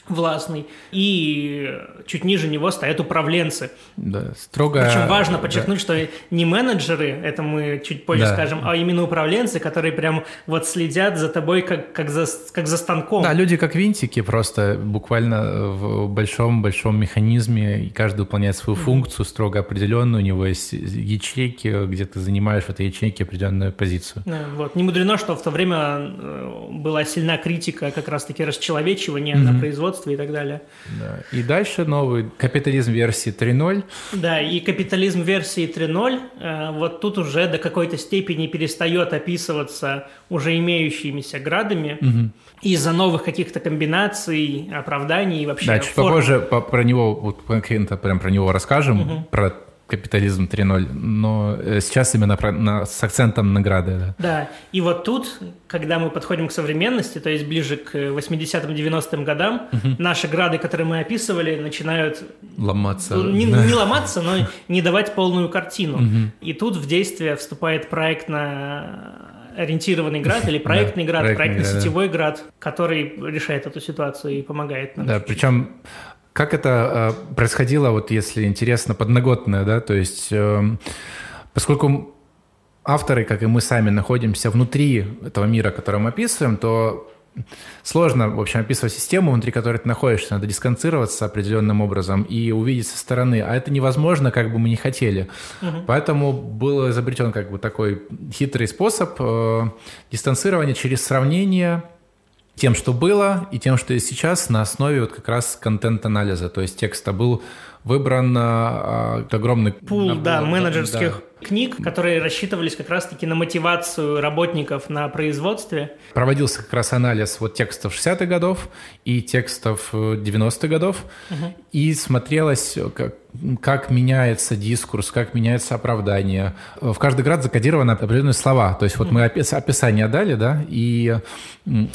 властный, и чуть ниже него стоят управленцы. Да, строго... Причем важно подчеркнуть, да. что не менеджеры, это мы чуть позже да. скажем, а именно управленцы, которые прям вот следят за тобой как, как, за, как за станком. Да, люди как винтики просто буквально в большом-большом механизме, и каждый выполняет свою mm-hmm. функцию строго определенную, у него есть ячейки, где ты занимаешь в этой ячейке определенную позицию. Да, вот. Не мудрено, что в то время э, была сильна критика как раз-таки расчеловечивания mm-hmm. на производстве и так далее. Да. И дальше новый капитализм версии 3.0. Да, и капитализм версии 3.0 э, вот тут уже до какой-то степени перестает описываться уже имеющимися градами. Угу. Из-за новых каких-то комбинаций, оправданий и вообще. Да, чуть форм. попозже по, про него, вот конкретно прям про него расскажем, угу. про капитализм 3.0, но э, сейчас именно про, на, с акцентом награды. Да. да, и вот тут, когда мы подходим к современности, то есть ближе к 80-м, 90-м годам, угу. наши грады, которые мы описывали, начинают... Ломаться. Ну, не, не ломаться, но не давать полную картину. Угу. И тут в действие вступает проектно ориентированный град или проектный град, проектный, проектно-сетевой град, который решает эту ситуацию и помогает нам. Да, причем Как это э, происходило, вот если интересно, подноготное, да, то есть э, поскольку авторы, как и мы сами, находимся внутри этого мира, который мы описываем, то сложно, в общем, описывать систему, внутри которой ты находишься. Надо дистанцироваться определенным образом и увидеть со стороны. А это невозможно, как бы мы не хотели. Угу. Поэтому был изобретен как бы такой хитрый способ э, дистанцирования через сравнение тем, что было, и тем, что есть сейчас, на основе вот как раз контент-анализа. То есть текста был выбран э, огромный... Пул, набор, да, менеджерских да книг, которые рассчитывались как раз-таки на мотивацию работников на производстве. Проводился как раз анализ вот текстов 60-х годов и текстов 90-х годов, угу. и смотрелось, как, как меняется дискурс, как меняется оправдание. В каждый град закодированы определенные слова. То есть вот мы описание дали, да, и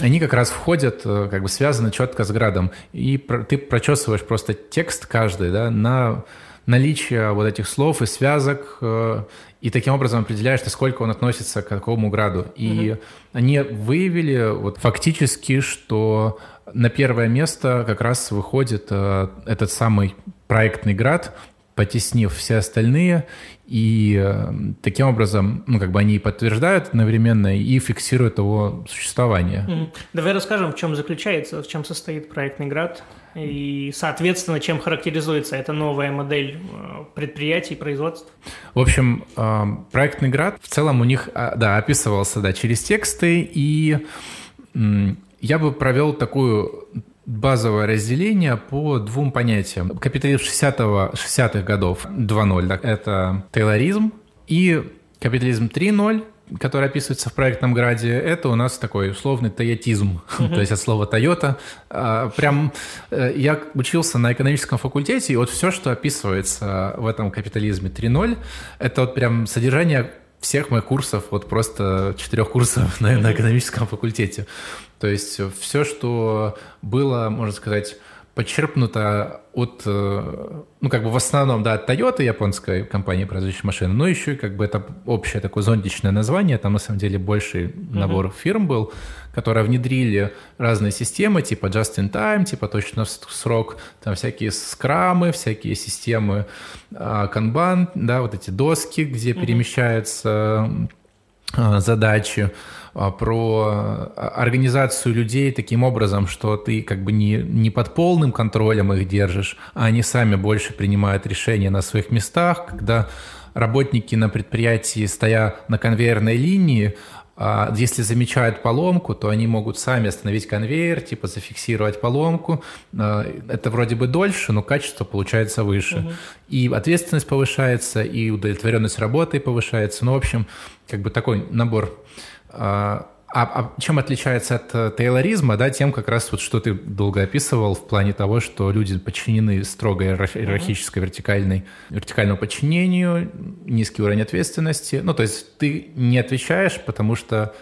они как раз входят, э, как бы связаны четко с градом. И ты прочесываешь просто текст каждый, да, на наличие вот этих слов и связок, э, и таким образом определяешь, насколько он относится к какому граду. И угу. они выявили вот фактически, что на первое место как раз выходит э, этот самый проектный град, потеснив все остальные, и э, таким образом, ну, как бы они подтверждают одновременно и фиксируют его существование. Mm. Давай расскажем, в чем заключается, в чем состоит проектный град, и, соответственно, чем характеризуется эта новая модель э, предприятий, производств. В общем, э, проектный град в целом у них, а, да, описывался, да, через тексты, и я бы провел такую базовое разделение по двум понятиям. Капитализм 60-х 60 годов 2.0 да, – это тейлоризм, и капитализм 3.0 который описывается в проектном граде, это у нас такой условный тойотизм, то есть от слова Toyota. А, прям э, я учился на экономическом факультете, и вот все, что описывается в этом капитализме 3.0, это вот прям содержание всех моих курсов, вот просто четырех курсов на, на экономическом факультете. То есть все, что было, можно сказать, подчерпнуто от, э, ну, как бы в основном, да, от Toyota, японской компании, производящей машины, но еще и как бы это общее такое зонтичное название, там на самом деле больший набор uh-huh. фирм был, которые внедрили разные системы, типа just in time, типа точно в срок, там всякие скрамы, всякие системы канбан, да, вот эти доски, где uh-huh. перемещаются а, задачи, а, про а, организацию людей таким образом, что ты как бы не, не под полным контролем их держишь, а они сами больше принимают решения на своих местах, когда работники на предприятии, стоя на конвейерной линии, а, если замечают поломку, то они могут сами остановить конвейер, типа зафиксировать поломку. Это вроде бы дольше, но качество получается выше. Угу. И ответственность повышается, и удовлетворенность работой повышается. Ну, в общем, как бы такой набор а, а, чем отличается от э, тейлоризма, да, тем как раз вот, что ты долго описывал в плане того, что люди подчинены строго иерархической вертикальной, вертикальному подчинению, низкий уровень ответственности. Ну, то есть ты не отвечаешь, потому что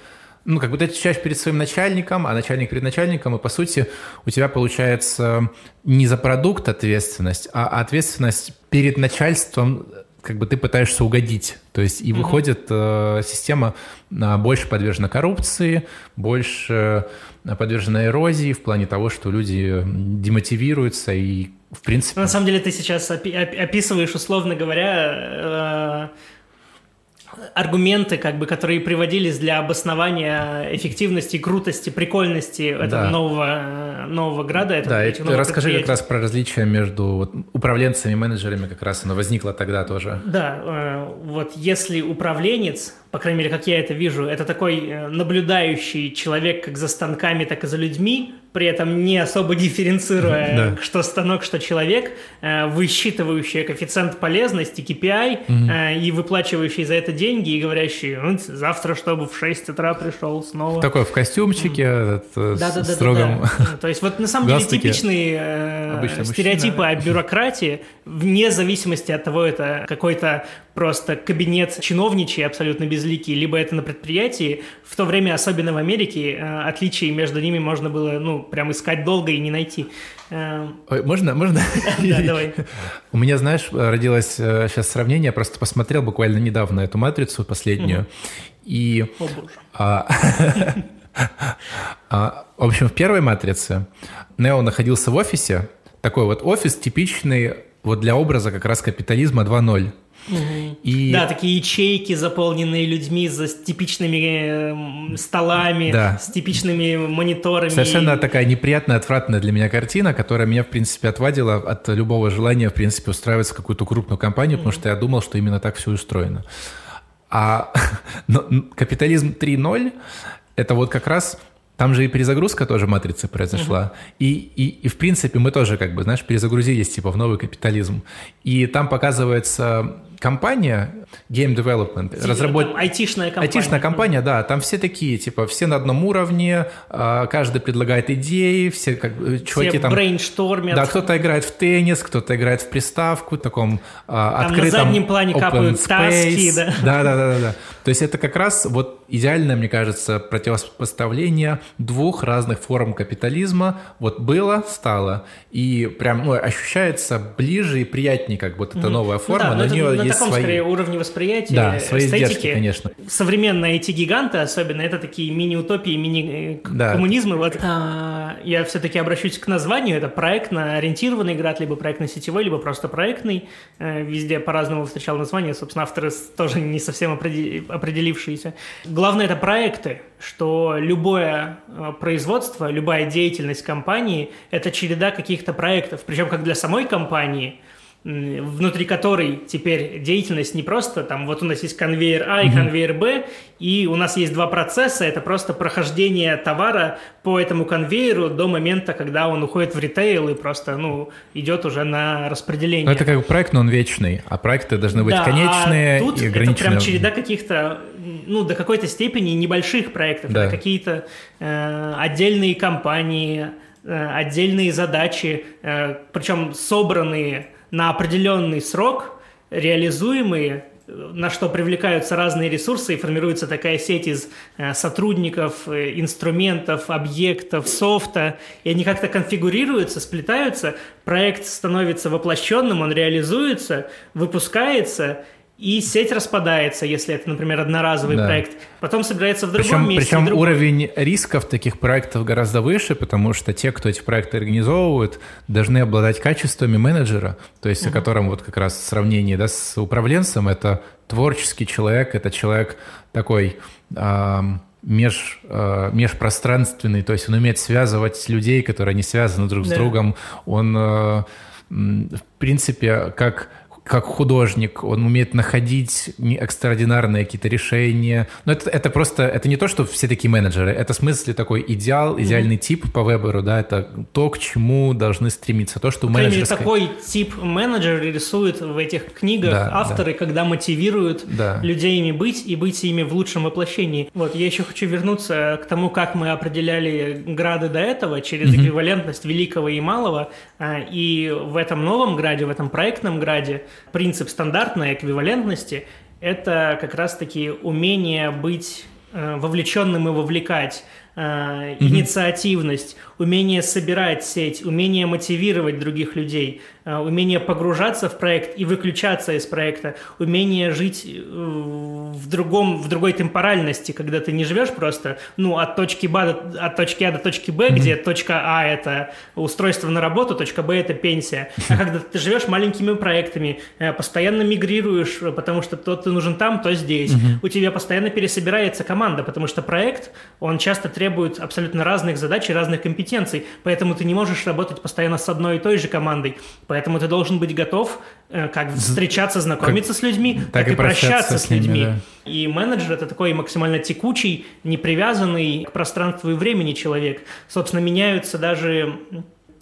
ну, как бы ты отвечаешь перед своим начальником, а начальник перед начальником, и, по сути, у тебя получается не за продукт ответственность, а ответственность перед начальством как бы ты пытаешься угодить. То есть и выходит э, система э, больше подвержена коррупции, больше э, подвержена эрозии в плане того, что люди демотивируются и в принципе... На самом деле ты сейчас описываешь, условно говоря, э, аргументы, как бы, которые приводились для обоснования эффективности, крутости, прикольности этого да. нового, нового града. Этого, да, и расскажи как раз про различия между вот, управленцами и менеджерами, как раз оно возникло тогда тоже. Да, э, вот если управленец по крайней мере, как я это вижу, это такой э, наблюдающий человек как за станками, так и за людьми, при этом не особо дифференцируя, да. что станок, что человек, э, высчитывающий коэффициент полезности, KPI, угу. и выплачивающий за это деньги, и говорящий, ну, завтра, чтобы в 6 утра пришел снова. Такой в костюмчике, mm. да, да, да, строгом да, да. То есть вот на самом деле типичные э, стереотипы о бюрократии, вне зависимости от того, это какой-то просто кабинет чиновничий абсолютно безликий, либо это на предприятии. В то время, особенно в Америке, э, отличий между ними можно было, ну, прям искать долго и не найти. Э, Ой, можно, можно? Да, давай. У меня, знаешь, родилось сейчас э, сравнение, я просто посмотрел буквально недавно эту матрицу последнюю, и... О, боже. А, а, в общем, в первой матрице Нео находился в офисе, такой вот офис типичный вот для образа как раз капитализма 2.0. Угу. И... Да, такие ячейки, заполненные людьми за типичными столами, да. с типичными мониторами. Совершенно такая неприятная, отвратная для меня картина, которая меня, в принципе, отвадила от любого желания, в принципе, устраиваться в какую-то крупную компанию, угу. потому что я думал, что именно так все устроено. А но, капитализм 3.0 это вот как раз там же и перезагрузка тоже матрицы произошла. Uh-huh. И, и, и, в принципе, мы тоже, как бы, знаешь, перезагрузились, типа, в новый капитализм. И там показывается компания, Game Development, разработчик... Айтишная компания. Айтишная компания, да, там все такие, типа, все на одном уровне, а, каждый предлагает идеи, все как чуваки все там... брейнштормят. Да, кто-то играет в теннис, кто-то играет в приставку, таком а, там открытом... на заднем плане капают space. таски, да. Да, да, да, да. То есть это как раз вот идеальное, мне кажется, противопоставление двух разных форм капитализма. Вот было, стало, и прям ну, ощущается ближе и приятнее, как вот эта новая форма, да, но, но у нее есть таком свои... скорее уровне восприятия, да, свои эстетики. Издержки, конечно. Современные эти гиганты, особенно, это такие мини-утопии, мини-коммунизмы. Да. Вот. А, я все-таки обращусь к названию. Это проектно-ориентированный град, либо проектно-сетевой, либо просто проектный. Э, везде по-разному встречал название. Собственно, авторы тоже не совсем определившиеся. Главное – это проекты, что любое э, производство, любая деятельность компании – это череда каких-то проектов. Причем как для самой компании – внутри которой теперь деятельность не просто там вот у нас есть конвейер А и mm-hmm. конвейер Б, и у нас есть два процесса, это просто прохождение товара по этому конвейеру до момента, когда он уходит в ритейл и просто, ну, идет уже на распределение. Но это как проект, но он вечный, а проекты должны быть да, конечные а тут и ограниченные. это прям череда каких-то, ну, до какой-то степени небольших проектов, да. какие-то э, отдельные компании, э, отдельные задачи, э, причем собранные на определенный срок, реализуемые, на что привлекаются разные ресурсы и формируется такая сеть из э, сотрудников, э, инструментов, объектов, софта, и они как-то конфигурируются, сплетаются, проект становится воплощенным, он реализуется, выпускается, и сеть распадается, если это, например, одноразовый да. проект. Потом собирается в другом причем, месте. Причем другом... уровень рисков таких проектов гораздо выше, потому что те, кто эти проекты организовывают, должны обладать качествами менеджера, то есть угу. о котором вот как раз сравнение да, с управленцем, это творческий человек, это человек такой... Эм, меж, э, межпространственный, то есть он умеет связывать людей, которые не связаны друг с да. другом. Он, э, в принципе, как как художник, он умеет находить экстраординарные какие-то решения. Но это, это просто, это не то, что все такие менеджеры, это в смысле такой идеал, идеальный mm-hmm. тип по выбору, да, это то, к чему должны стремиться, то, что менеджерское... такой тип менеджер рисует в этих книгах да, авторы, да. когда мотивируют да. людей ими быть и быть ими в лучшем воплощении. Вот, я еще хочу вернуться к тому, как мы определяли грады до этого, через mm-hmm. эквивалентность великого и малого, а, и в этом новом граде, в этом проектном граде принцип стандартной эквивалентности – это как раз-таки умение быть э, вовлеченным и вовлекать, э, инициативность, умение собирать сеть, умение мотивировать других людей, умение погружаться в проект и выключаться из проекта, умение жить э, в, другом, в другой темпоральности, когда ты не живешь просто ну, от, точки Б до, от точки А до точки Б, mm-hmm. где точка А – это устройство на работу, точка Б – это пенсия. А когда ты живешь маленькими проектами, э, постоянно мигрируешь, потому что то ты нужен там, то здесь. Mm-hmm. У тебя постоянно пересобирается команда, потому что проект, он часто требует абсолютно разных задач и разных компетенций, поэтому ты не можешь работать постоянно с одной и той же командой. Поэтому ты должен быть готов э, как встречаться, знакомиться как, с людьми, так, так и прощаться с, с людьми. Ними, да. И менеджер это такой максимально текучий, непривязанный к пространству и времени человек. Собственно, меняются даже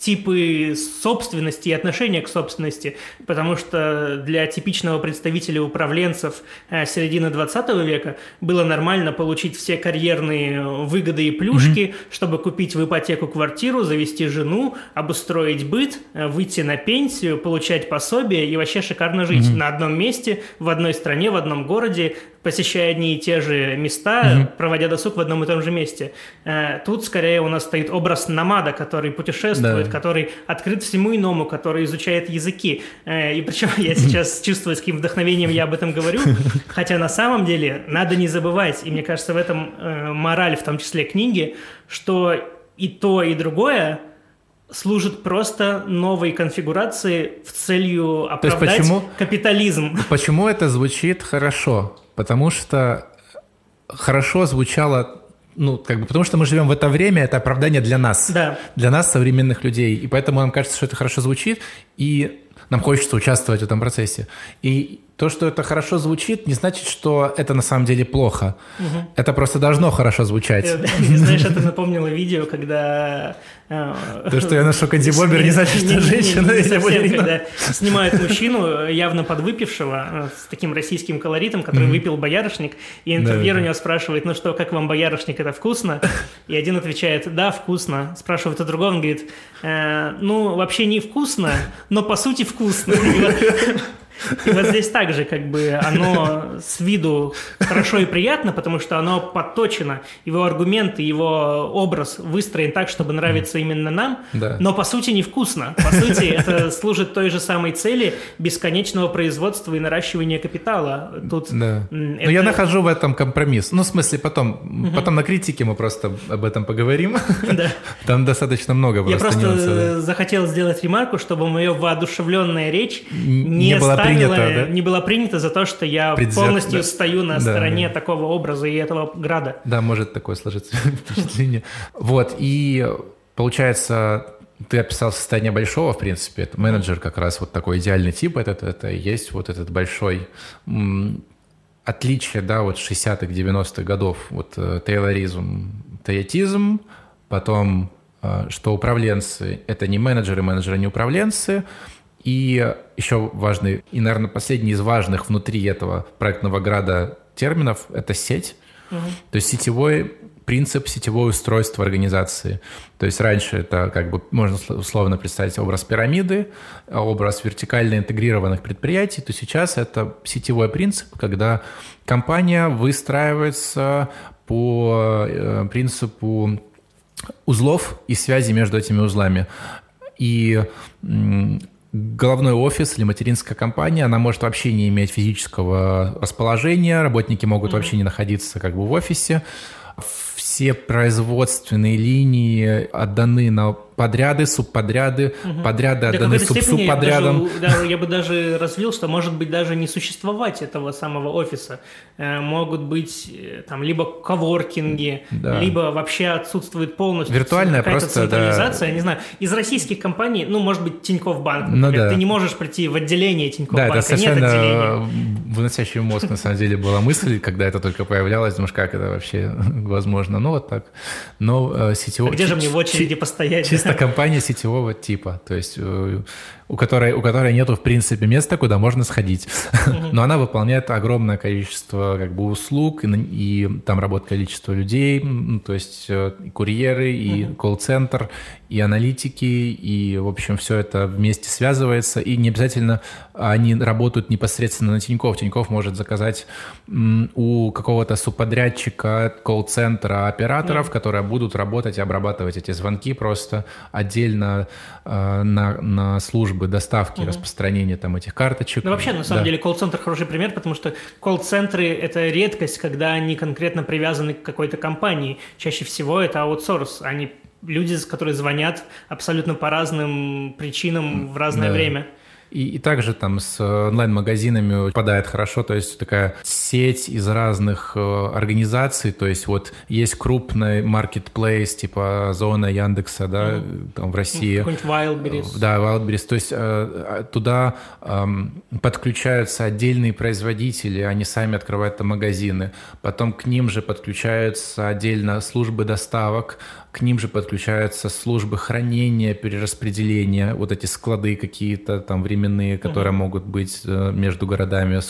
типы собственности и отношения к собственности, потому что для типичного представителя управленцев э, середины 20 века было нормально получить все карьерные выгоды и плюшки, mm-hmm. чтобы купить в ипотеку квартиру, завести жену, обустроить быт, э, выйти на пенсию, получать пособие и вообще шикарно жить mm-hmm. на одном месте, в одной стране, в одном городе, посещая одни и те же места, mm-hmm. проводя досуг в одном и том же месте. Э, тут скорее у нас стоит образ намада, который путешествует, да. который открыт всему иному, который изучает языки. Э, и причем я сейчас чувствую, с каким вдохновением я об этом говорю, хотя на самом деле надо не забывать, и мне кажется, в этом э, мораль, в том числе книги, что и то, и другое служит просто новой конфигурации в целью оправдать почему, капитализм. Почему это звучит хорошо? Потому что хорошо звучало ну, как бы, потому что мы живем в это время, это оправдание для нас. Да. Для нас, современных людей. И поэтому нам кажется, что это хорошо звучит, и нам хочется участвовать в этом процессе. И то, что это хорошо звучит, не значит, что это на самом деле плохо. Угу. Это просто должно хорошо звучать. Знаешь, это напомнило видео, когда... Э, то, что я ношу Кэнди Бобер, не значит, что женщина когда снимают мужчину, явно подвыпившего, э, с таким российским колоритом, который выпил боярышник, и интервьюер у него спрашивает, ну что, как вам боярышник, это вкусно? И один отвечает, да, вкусно. Спрашивает у другого, он говорит, «Э, ну, вообще не вкусно, но по сути вкусно. И вот здесь также как бы оно с виду хорошо и приятно, потому что оно подточено, его аргументы, его образ выстроен так, чтобы нравиться именно нам, да. но по сути невкусно. По сути это служит той же самой цели бесконечного производства и наращивания капитала. Тут да. это... Но я нахожу в этом компромисс. Ну, в смысле, потом, угу. потом на критике мы просто об этом поговорим. Да. Там достаточно много просто Я просто нюансов, захотел сделать ремарку, чтобы моя воодушевленная речь не, не была принято, да? не было принято за то, что я Предвзят, полностью да. стою на да, стороне да. такого образа и этого града. Да, может такое сложиться впечатление. Вот, и получается, ты описал состояние большого, в принципе, это менеджер как раз вот такой идеальный тип, это, это есть вот этот большой отличие, да, вот 60-х, 90-х годов, вот э, тейлоризм, теятизм, потом, э, что управленцы – это не менеджеры, менеджеры не управленцы, и еще важный, и, наверное, последний из важных внутри этого проектного града терминов – это сеть. Угу. То есть сетевой принцип, сетевое устройство организации. То есть раньше это как бы можно условно представить образ пирамиды, образ вертикально интегрированных предприятий, то сейчас это сетевой принцип, когда компания выстраивается по э, принципу узлов и связи между этими узлами. И головной офис или материнская компания, она может вообще не иметь физического расположения, работники могут mm-hmm. вообще не находиться как бы в офисе. Все производственные линии отданы на подряды, субподряды, угу. подряды отданы суб субподрядам. Да, я бы даже развил, что может быть даже не существовать этого самого офиса. Э, могут быть э, там либо коворкинги, да. либо вообще отсутствует полностью Виртуальная просто, централизация. Да. Я не знаю, из российских компаний, ну, может быть, Тинькофф Банк, ну например, ну, да. ты не можешь прийти в отделение Тинькофф да, Банка, это совершенно нет отделения. выносящий мозг, на самом деле, была мысль, когда это только появлялось, думаешь, как это вообще возможно. Ну, вот так. Но э, сетевой... А где же мне в очереди постоять? Чисто компания сетевого типа, то есть э, у которой, у которой нету, в принципе, места, куда можно сходить. Но она выполняет огромное количество как бы, услуг, и, и там работает количество людей, то есть э, и курьеры, и колл-центр, и аналитики, и, в общем, все это вместе связывается, и не обязательно они работают непосредственно на Тинькофф. Тинькофф может заказать у какого-то субподрядчика, колл-центра, операторов, mm которые будут работать и обрабатывать эти звонки просто отдельно э, на, на службы доставки, mm распространения там этих карточек. Ну, вообще, на самом да. деле, колл-центр хороший пример, потому что колл-центры – это редкость, когда они конкретно привязаны к какой-то компании. Чаще всего это аутсорс, они люди, которые звонят абсолютно по разным причинам в разное да. время. И, и также там с онлайн-магазинами попадает хорошо, то есть такая сеть из разных э, организаций, то есть вот есть крупный marketplace типа Зона Яндекса, да, mm-hmm. там в России. Какой-нибудь Wildberries. Да, Wildberries. То есть э, туда э, подключаются отдельные производители, они сами открывают там магазины. Потом к ним же подключаются отдельно службы доставок, к ним же подключаются службы хранения, перераспределения, вот эти склады какие-то там временные, которые uh-huh. могут быть э, между городами.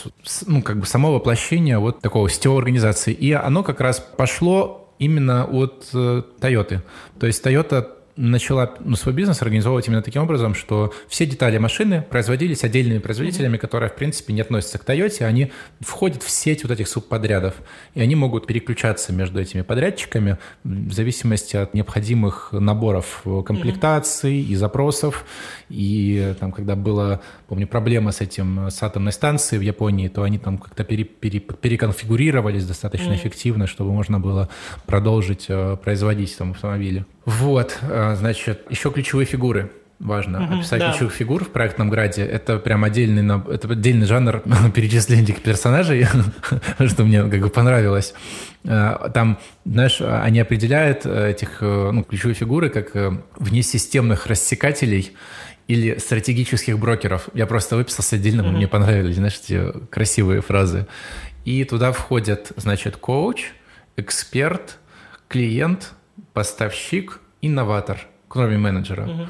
Ну, как бы само воплощение вот такого сетевой организации. И оно как раз пошло именно от э, Toyota. То есть Toyota начала ну, свой бизнес организовывать именно таким образом, что все детали машины производились отдельными производителями, mm-hmm. которые, в принципе, не относятся к Toyota, они входят в сеть вот этих субподрядов, и они могут переключаться между этими подрядчиками в зависимости от необходимых наборов комплектаций mm-hmm. и запросов. И там, когда была, помню, проблема с этим, с атомной станцией в Японии, то они там как-то пере, пере, переконфигурировались достаточно mm-hmm. эффективно, чтобы можно было продолжить э, производить там автомобили. Вот, э, значит, еще ключевые фигуры важно угу, описать да. ключевых фигур в проектном граде. Это прям отдельный, это отдельный жанр перечисления персонажей, что мне как бы понравилось. Э, там, знаешь, они определяют этих ну, ключевые фигуры как внесистемных рассекателей или стратегических брокеров. Я просто выписался отдельно, mm-hmm. мне понравились, знаешь, эти красивые фразы. И туда входят, значит, коуч, эксперт, клиент, поставщик, инноватор, кроме менеджера. Mm-hmm.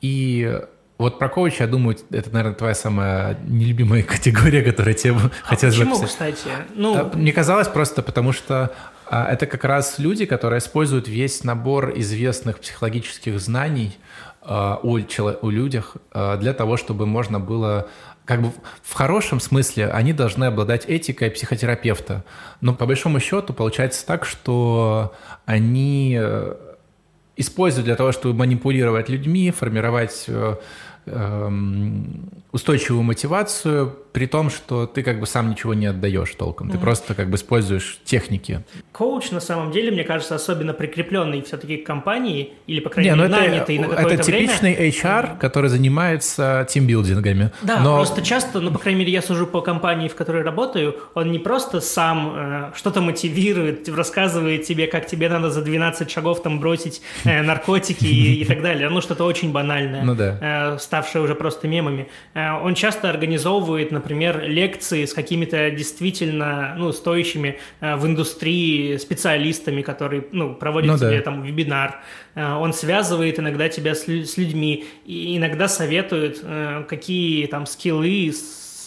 И вот про коуча, я думаю, это, наверное, твоя самая нелюбимая категория, которая тебе а хотелось почему, кстати? Ну... А, мне казалось просто потому, что а, это как раз люди, которые используют весь набор известных психологических знаний – у, у людях для того, чтобы можно было как бы в хорошем смысле они должны обладать этикой психотерапевта. Но по большому счету получается так, что они э, используют для того, чтобы манипулировать людьми, формировать э, устойчивую мотивацию, при том, что ты как бы сам ничего не отдаешь толком, ты mm-hmm. просто как бы используешь техники. Коуч на самом деле, мне кажется, особенно прикрепленный все-таки к компании, или, по крайней не, мере, ну нанятый это, на какое-то Это типичный время. HR, который занимается тимбилдингами. Да, но... просто часто, ну, по крайней мере, я сужу по компании, в которой работаю, он не просто сам э, что-то мотивирует, рассказывает тебе, как тебе надо за 12 шагов там бросить э, наркотики и, и так далее, ну, что-то очень банальное, ну, да. Ставшее уже просто мемами. Э, он часто организовывает, например, лекции с какими-то действительно ну, стоящими э, в индустрии специалистами, которые ну, проводят ну, тебе да. там вебинар. Э, он связывает иногда тебя с, с людьми и иногда советует, какие там скиллы,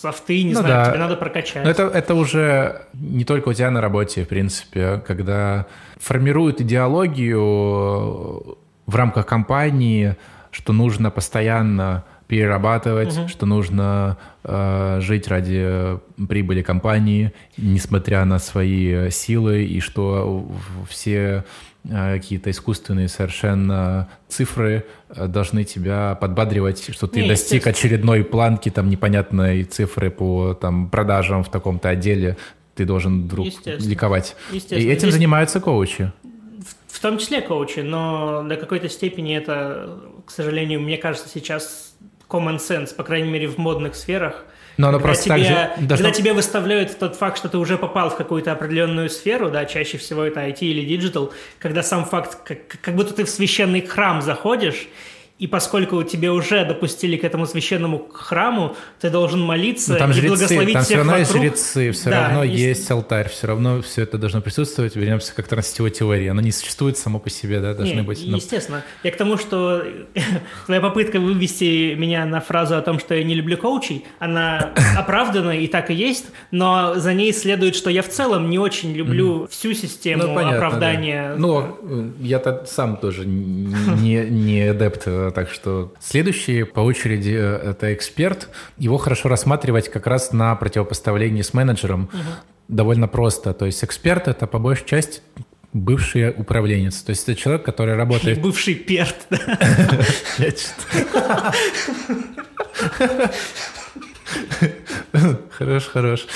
софты, не ну, знаю, да. тебе надо прокачать. это, это уже не только у тебя на работе, в принципе, когда формируют идеологию в рамках компании, что нужно постоянно перерабатывать, угу. что нужно э, жить ради прибыли компании, несмотря на свои силы, и что все э, какие-то искусственные совершенно цифры э, должны тебя подбадривать, что ты Не, достиг очередной планки, там непонятной цифры по там, продажам в таком-то отделе, ты должен вдруг ликовать. И этим Здесь... занимаются коучи. В том числе коучи, но до какой-то степени это, к сожалению, мне кажется, сейчас common sense, по крайней мере, в модных сферах. Но оно просто тебе, так же... Когда тебе выставляют тот факт, что ты уже попал в какую-то определенную сферу, да, чаще всего это IT или digital, когда сам факт, как, как будто ты в священный храм заходишь, и поскольку тебе уже допустили к этому священному храму, ты должен молиться Но там и жрецы, благословить там всех все равно вокруг. есть жрецы, все да, равно есть... есть алтарь, все равно все это должно присутствовать. Вернемся как сетевой теории. Оно не существует само по себе, да, должны не, быть. Естественно. Я к тому, что твоя попытка вывести меня на фразу о том, что я не люблю коучей, она оправдана и так и есть, но за ней следует, что я в целом не очень люблю всю систему ну, понятно, оправдания. Да. Ну, я-то сам тоже не, не адепт, так что Следующий по очереди э, это эксперт. Его хорошо рассматривать как раз на противопоставлении с менеджером. Угу. Довольно просто. То есть эксперт это по большей части бывший управленец. То есть это человек, который работает... Бывший перт, да? Хорош, хорош.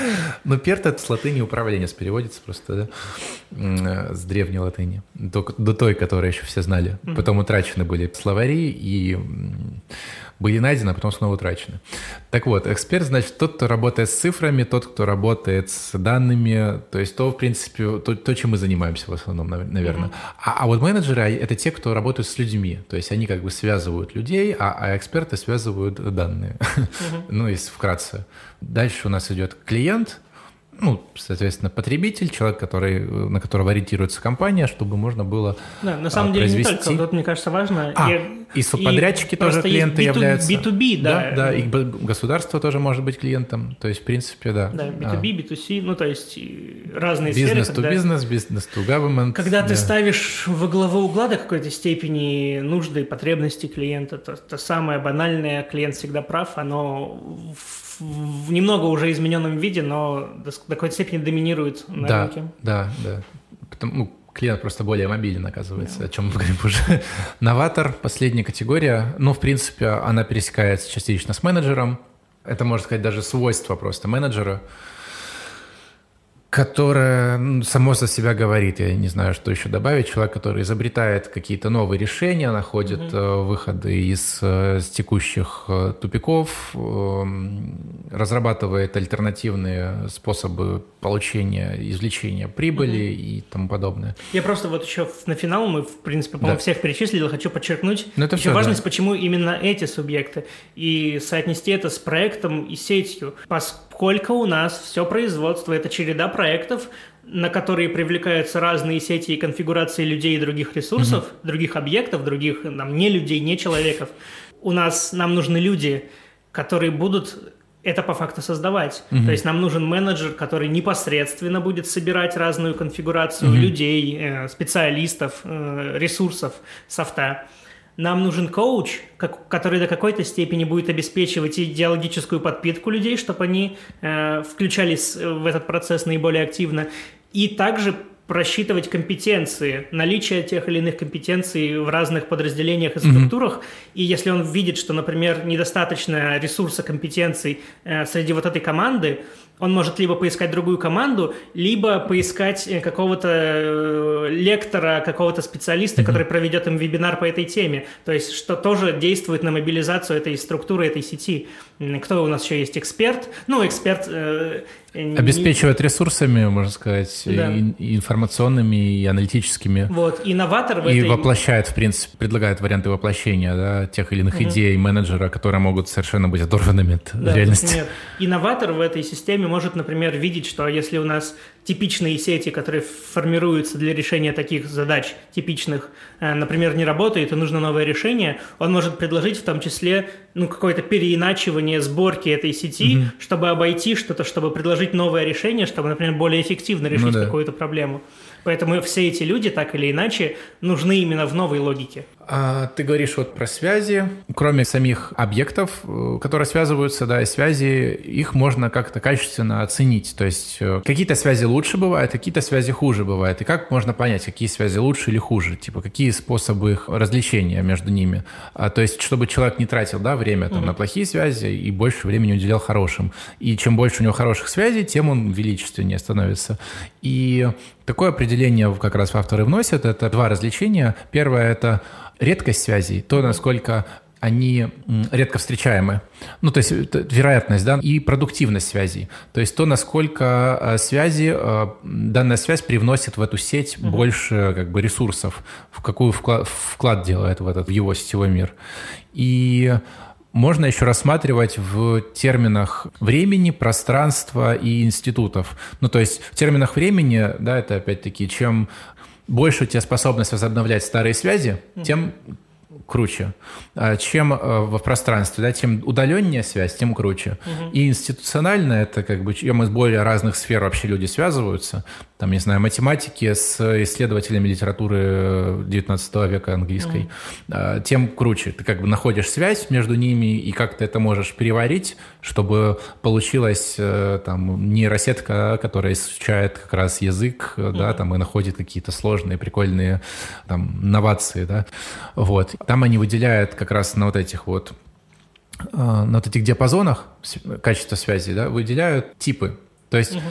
Но перт это с латыни управленец переводится просто, да, с древней латыни, до, до той, которую еще все знали. Потом утрачены были словари и были найдены, а потом снова утрачены. Так вот, эксперт, значит, тот, кто работает с цифрами, тот, кто работает с данными, то есть то, в принципе, то, то чем мы занимаемся в основном, наверное. Mm-hmm. А, а вот менеджеры – это те, кто работают с людьми, то есть они как бы связывают людей, а, а эксперты связывают данные, mm-hmm. ну, если вкратце. Дальше у нас идет клиент – ну, соответственно, потребитель, человек, который, на которого ориентируется компания, чтобы можно было Да, на самом деле не только, вот мне кажется важно. А, и, и субподрядчики и тоже клиенты B2, являются. B2B, да. Да, да, и государство тоже может быть клиентом, то есть, в принципе, да. Да, B2B, а. B2C, ну, то есть разные бизнес сферы. Бизнес to бизнес, бизнес to government. Когда да. ты ставишь во главу угла до какой-то степени нужды и потребности клиента, то, то самое банальное, клиент всегда прав, оно в в немного уже измененном виде, но до, до какой-то степени доминирует на да, рынке. Да, да. Потому, ну, клиент просто более мобилен, оказывается, да. о чем мы говорим уже. Новатор, последняя категория. Ну, в принципе, она пересекается частично с менеджером. Это, можно сказать, даже свойство просто менеджера. Которое само за себя говорит. Я не знаю, что еще добавить. Человек, который изобретает какие-то новые решения, находит mm-hmm. выходы из, э, из текущих э, тупиков, эм, разрабатывает альтернативные способы получения, извлечения прибыли mm-hmm. и тому подобное. Я просто вот еще на финал, мы, в принципе, по-моему, да. всех перечислили, хочу подчеркнуть Но ну, это еще все, важность, да. почему именно эти субъекты, и соотнести это с проектом и сетью. Поскольку у нас все производство – это череда проектов, на которые привлекаются разные сети и конфигурации людей и других ресурсов, mm-hmm. других объектов, других там, не людей, не человеков. У нас нам нужны люди, которые будут это по факту создавать. Mm-hmm. То есть нам нужен менеджер, который непосредственно будет собирать разную конфигурацию mm-hmm. людей, э, специалистов, э, ресурсов софта. Нам нужен коуч, который до какой-то степени будет обеспечивать идеологическую подпитку людей, чтобы они э, включались в этот процесс наиболее активно. И также просчитывать компетенции, наличие тех или иных компетенций в разных подразделениях и структурах. Mm-hmm. И если он видит, что, например, недостаточно ресурса компетенций э, среди вот этой команды, он может либо поискать другую команду, либо поискать э, какого-то э, лектора, какого-то специалиста, mm-hmm. который проведет им вебинар по этой теме. То есть, что тоже действует на мобилизацию этой структуры, этой сети. Кто у нас еще есть? Эксперт. Ну, эксперт... Э, Обеспечивает не... ресурсами, можно сказать, да. и, и информационными, и аналитическими. Вот, инноватор в и этой... воплощает, в принципе, предлагает варианты воплощения да, тех или иных угу. идей менеджера, которые могут совершенно быть оторванными от да, реальности. Например, инноватор в этой системе может, например, видеть, что если у нас типичные сети, которые формируются для решения таких задач типичных, э, например, не работает и нужно новое решение, он может предложить в том числе ну, какое-то переиначивание сборки этой сети, угу. чтобы обойти что-то, чтобы предложить новое решение, чтобы, например, более эффективно решить ну, да. какую-то проблему. Поэтому все эти люди, так или иначе, нужны именно в новой логике. А, ты говоришь вот про связи. Кроме самих объектов, э, которые связываются, да, и связи, их можно как-то качественно оценить. То есть э, какие-то связи лучше бывают, какие-то связи хуже бывают. И как можно понять, какие связи лучше или хуже? Типа, какие способы их различения между ними? А, то есть, чтобы человек не тратил, да, время там, mm-hmm. на плохие связи и больше времени уделял хорошим. И чем больше у него хороших связей, тем он величественнее становится. И такое определение как раз авторы вносят. Это два развлечения. Первое – это редкость связей, то, насколько они редко встречаемы. Ну, то есть вероятность, да, и продуктивность связей. То есть то, насколько э, связи, э, данная связь привносит в эту сеть угу. больше как бы ресурсов, в какую вклад, вклад делает в этот в его сетевой мир. И можно еще рассматривать в терминах времени, пространства и институтов. Ну, то есть в терминах времени, да, это опять-таки, чем больше у тебя способность возобновлять старые связи, тем круче. А чем э, в пространстве, да, тем удаленнее связь, тем круче. Угу. И институционально это как бы, чем из более разных сфер вообще люди связываются, там, не знаю, математики с исследователями литературы 19 века английской, mm. тем круче. Ты как бы находишь связь между ними и как ты это можешь переварить, чтобы получилась э, там нейросетка, которая изучает как раз язык, mm. да, там и находит какие-то сложные, прикольные там новации, да, вот. Там они выделяют как раз на вот этих вот э, на вот этих диапазонах качества связи, да, выделяют типы. То есть угу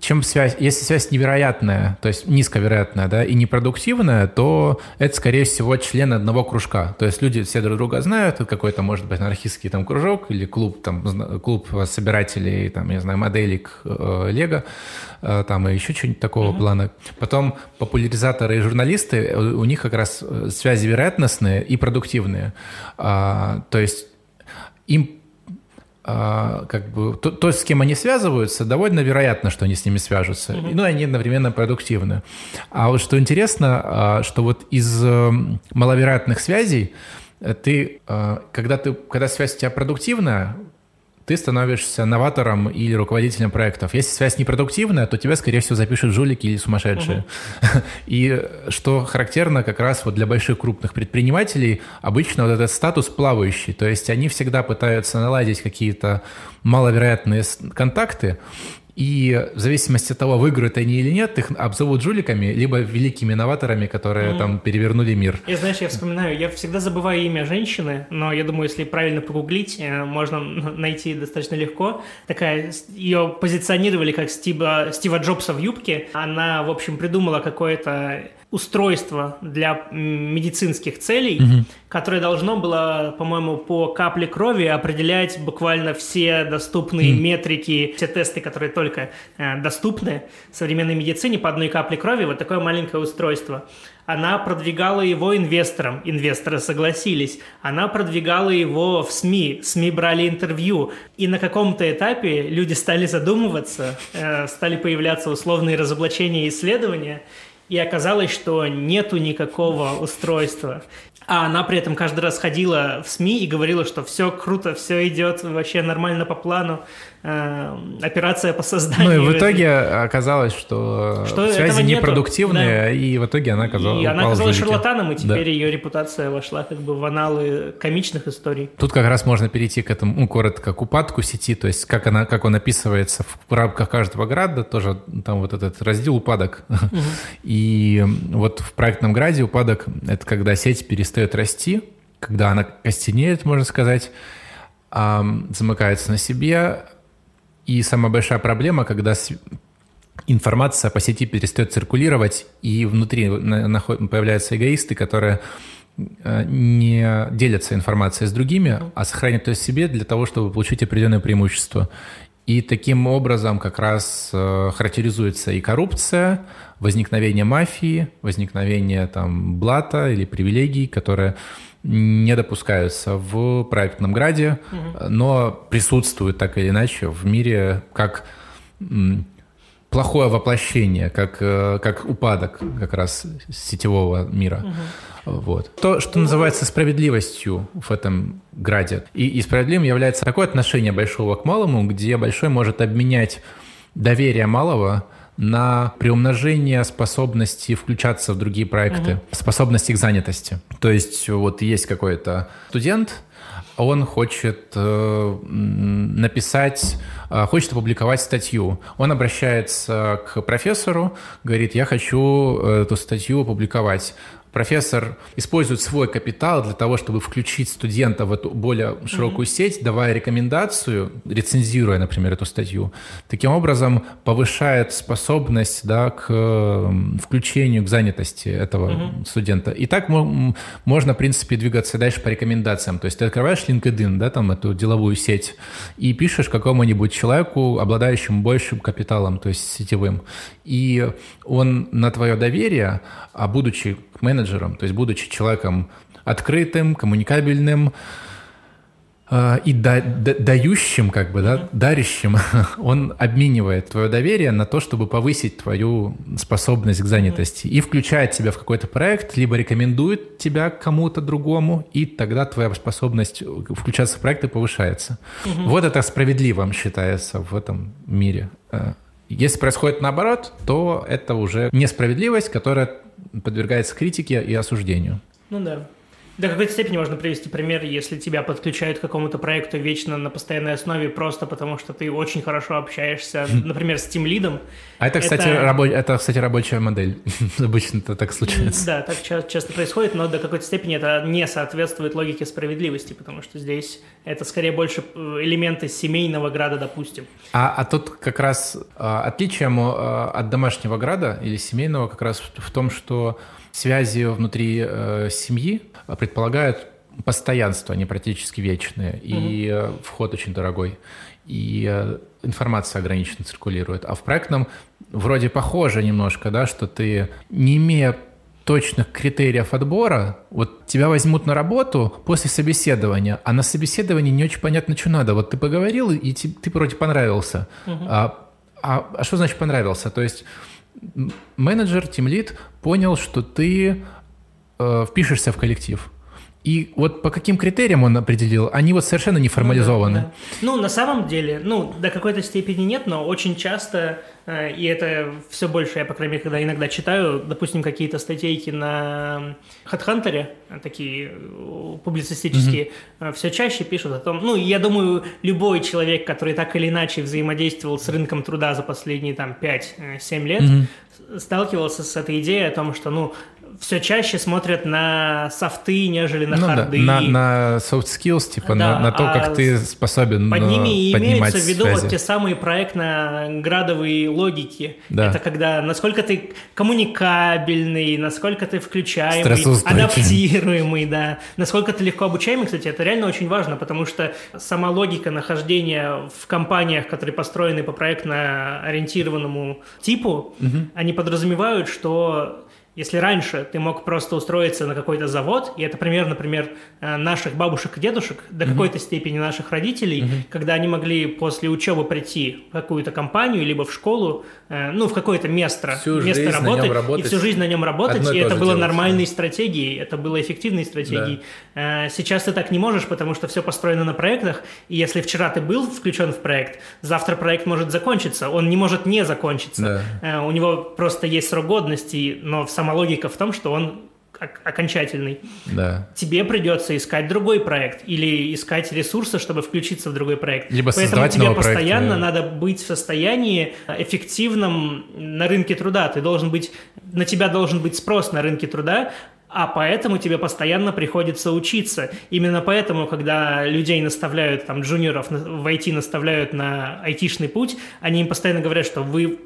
чем связь, если связь невероятная, то есть низковероятная, да, и непродуктивная, то это, скорее всего, члены одного кружка. То есть люди все друг друга знают, какой-то, может быть, анархистский там кружок или клуб, там, клуб собирателей, там, я знаю, моделек э, Лего, э, там, и еще что-нибудь такого mm-hmm. плана. Потом популяризаторы и журналисты, у, у них как раз э, связи вероятностные и продуктивные. А, то есть им как бы то, то, с кем они связываются, довольно вероятно, что они с ними свяжутся. Mm-hmm. Ну, они одновременно продуктивны. А вот что интересно, а, что вот из э, маловероятных связей э, ты, э, когда ты, когда связь у тебя продуктивная, ты становишься новатором или руководителем проектов. Если связь непродуктивная, то тебя, скорее всего, запишут жулики или сумасшедшие. Угу. И что характерно как раз вот для больших крупных предпринимателей, обычно вот этот статус плавающий. То есть они всегда пытаются наладить какие-то маловероятные контакты, И в зависимости от того, выиграют они или нет, их обзовут жуликами, либо великими новаторами, которые mm. там перевернули мир. И знаешь, я вспоминаю, я всегда забываю имя женщины, но я думаю, если правильно погуглить, э, можно найти достаточно легко. Такая, ее позиционировали как Стива, Стива Джобса в юбке. Она, в общем, придумала какое-то устройство для медицинских целей, угу. которое должно было, по-моему, по капле крови определять буквально все доступные угу. метрики, все тесты, которые только э, доступны в современной медицине по одной капле крови, вот такое маленькое устройство. Она продвигала его инвесторам, инвесторы согласились. Она продвигала его в СМИ, СМИ брали интервью. И на каком-то этапе люди стали задумываться, э, стали появляться условные разоблачения и исследования, и оказалось, что нету никакого устройства. А она при этом каждый раз ходила в СМИ и говорила, что все круто, все идет вообще нормально по плану. Э, операция по созданию. Ну и в итоге оказалось, что, что связи непродуктивные, да. и в итоге она оказалась И она оказалась шарлатаном, и теперь да. ее репутация вошла как бы в аналы комичных историй. Тут как раз можно перейти к этому, ну, коротко, к упадку сети, то есть как, она, как он описывается в рамках каждого града, тоже там вот этот раздел упадок. Угу. И вот в проектном граде упадок — это когда сеть перестает расти, когда она костенеет, можно сказать, замыкается на себе, и самая большая проблема, когда информация по сети перестает циркулировать, и внутри появляются эгоисты, которые э, не делятся информацией с другими, а сохраняют ее себе для того, чтобы получить определенное преимущество. И таким образом как раз э, характеризуется и коррупция, возникновение мафии, возникновение там блата или привилегий, которые не допускаются в проектном граде, угу. но присутствуют так или иначе в мире как плохое воплощение, как, э, как упадок как раз сетевого мира. Угу. Вот. То, что называется справедливостью в этом граде. И, и справедливым является такое отношение большого к малому, где большой может обменять доверие малого на приумножение способности включаться в другие проекты, угу. способности к занятости. То есть вот есть какой-то студент, он хочет э, написать, э, хочет опубликовать статью. Он обращается к профессору, говорит, я хочу эту статью опубликовать профессор использует свой капитал для того, чтобы включить студента в эту более широкую mm-hmm. сеть, давая рекомендацию, рецензируя, например, эту статью. Таким образом, повышает способность да, к включению, к занятости этого mm-hmm. студента. И так можно, в принципе, двигаться дальше по рекомендациям. То есть ты открываешь LinkedIn, да, там эту деловую сеть, и пишешь какому-нибудь человеку, обладающему большим капиталом, то есть сетевым. И он на твое доверие, а будучи менеджером, то есть будучи человеком открытым, коммуникабельным э, и да, да, дающим, как бы, да, дарящим, он обменивает твое доверие на то, чтобы повысить твою способность к занятости и включает тебя в какой-то проект, либо рекомендует тебя кому-то другому, и тогда твоя способность включаться в проекты повышается. Вот это справедливым считается в этом мире. Э, если происходит наоборот, то это уже несправедливость, которая подвергается критике и осуждению. Ну да. До какой-то степени можно привести пример, если тебя подключают к какому-то проекту вечно на постоянной основе просто потому, что ты очень хорошо общаешься, например, с тем лидом. А это, кстати, это... Рабо... это, кстати рабочая модель. Обычно это так случается. Да, так часто происходит, но до какой-то степени это не соответствует логике справедливости, потому что здесь это скорее больше э, элементы семейного града, допустим. А, а тут как раз а, отличие а, от домашнего града или семейного как раз в том, что связи внутри э, семьи предполагают постоянство, они практически вечные, и угу. вход очень дорогой, и э, информация ограниченно циркулирует. А в проектном вроде похоже немножко, да, что ты, не имея точных критериев отбора, вот тебя возьмут на работу после собеседования, а на собеседовании не очень понятно, что надо. Вот ты поговорил, и ты, ты вроде понравился. Угу. А, а, а что значит понравился? То есть менеджер, тимлит понял, что ты э, впишешься в коллектив. И вот по каким критериям он определил, они вот совершенно не формализованы. Ну, да, да. ну на самом деле, ну, до какой-то степени нет, но очень часто, э, и это все больше, я, по крайней мере, когда иногда читаю, допустим, какие-то статейки на HeadHunter, такие э, публицистические, mm-hmm. все чаще пишут о том, ну, я думаю, любой человек, который так или иначе взаимодействовал с рынком труда за последние, там, 5-7 лет, mm-hmm. сталкивался с этой идеей о том, что, ну, все чаще смотрят на софты, нежели на ну, харды. Да, на, на soft skills, типа да, на, на то, а как ты способен Под ними и имеются в виду связи. вот те самые проектно-градовые логики. Да. Это когда насколько ты коммуникабельный, насколько ты включаемый, адаптируемый, да. Насколько ты легко обучаемый, кстати, это реально очень важно, потому что сама логика нахождения в компаниях, которые построены по проектно-ориентированному типу, угу. они подразумевают, что если раньше ты мог просто устроиться на какой-то завод, и это пример, например, э, наших бабушек и дедушек, до mm-hmm. какой-то степени наших родителей, mm-hmm. когда они могли после учебы прийти в какую-то компанию, либо в школу, э, ну, в какое-то место, всю место работы, работать, и всю жизнь на нем работать, и это было делать, нормальной да. стратегией, это было эффективной стратегией. Да. Э, сейчас ты так не можешь, потому что все построено на проектах, и если вчера ты был включен в проект, завтра проект может закончиться, он не может не закончиться. Да. У него просто есть срок годности, но в самом сама логика в том, что он окончательный. Да. Тебе придется искать другой проект или искать ресурсы, чтобы включиться в другой проект. Либо Поэтому тебе постоянно проекта. надо быть в состоянии эффективном на рынке труда. Ты должен быть, на тебя должен быть спрос на рынке труда, а поэтому тебе постоянно приходится учиться. Именно поэтому, когда людей наставляют, там, джуниоров в IT наставляют на айтишный путь, они им постоянно говорят, что вы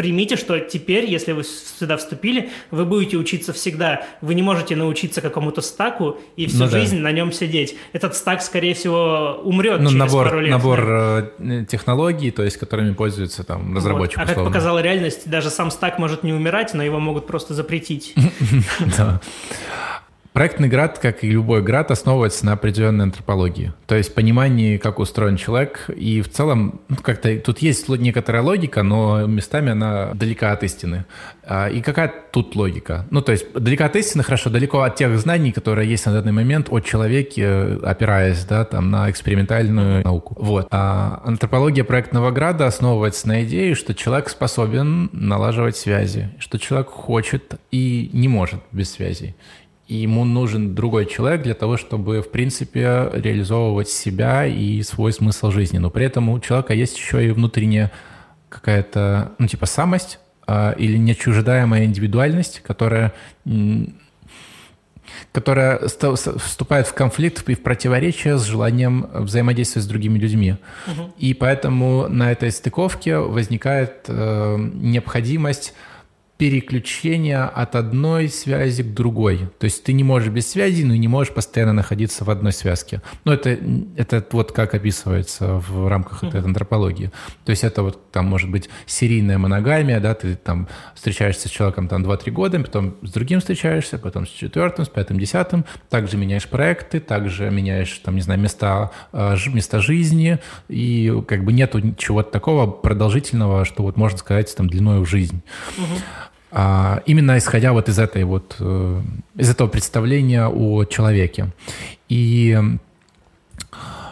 примите, что теперь, если вы сюда вступили, вы будете учиться всегда. Вы не можете научиться какому-то стаку и всю ну, жизнь да. на нем сидеть. Этот стак, скорее всего, умрет ну, через набор, пару лет. Набор да. Э, технологий, то есть которыми пользуются там разработчик. Вот. А как показала реальность, даже сам стак может не умирать, но его могут просто запретить. Проектный град, как и любой град, основывается на определенной антропологии. То есть понимании, как устроен человек. И в целом, ну, как-то тут есть некоторая логика, но местами она далека от истины. А, и какая тут логика? Ну, то есть далеко от истины, хорошо, далеко от тех знаний, которые есть на данный момент о человеке, опираясь, да, там, на экспериментальную науку. Вот. А антропология проектного града основывается на идее, что человек способен налаживать связи, что человек хочет и не может без связей и ему нужен другой человек для того, чтобы, в принципе, реализовывать себя и свой смысл жизни. Но при этом у человека есть еще и внутренняя какая-то, ну, типа, самость э, или нечуждаемая индивидуальность, которая которая вступает в конфликт и в противоречие с желанием взаимодействовать с другими людьми. Угу. И поэтому на этой стыковке возникает э, необходимость переключение от одной связи к другой. То есть ты не можешь без связи, но не можешь постоянно находиться в одной связке. Ну, это, это вот как описывается в рамках этой антропологии. То есть это вот там может быть серийная моногамия, да, ты там встречаешься с человеком там 2-3 года, потом с другим встречаешься, потом с четвертым, с пятым, десятым, также меняешь проекты, также меняешь там, не знаю, места, э, места жизни, и как бы нету чего-то такого продолжительного, что вот можно сказать там длиной в жизнь. Угу. А, именно исходя вот из этой вот э, из этого представления о человеке. И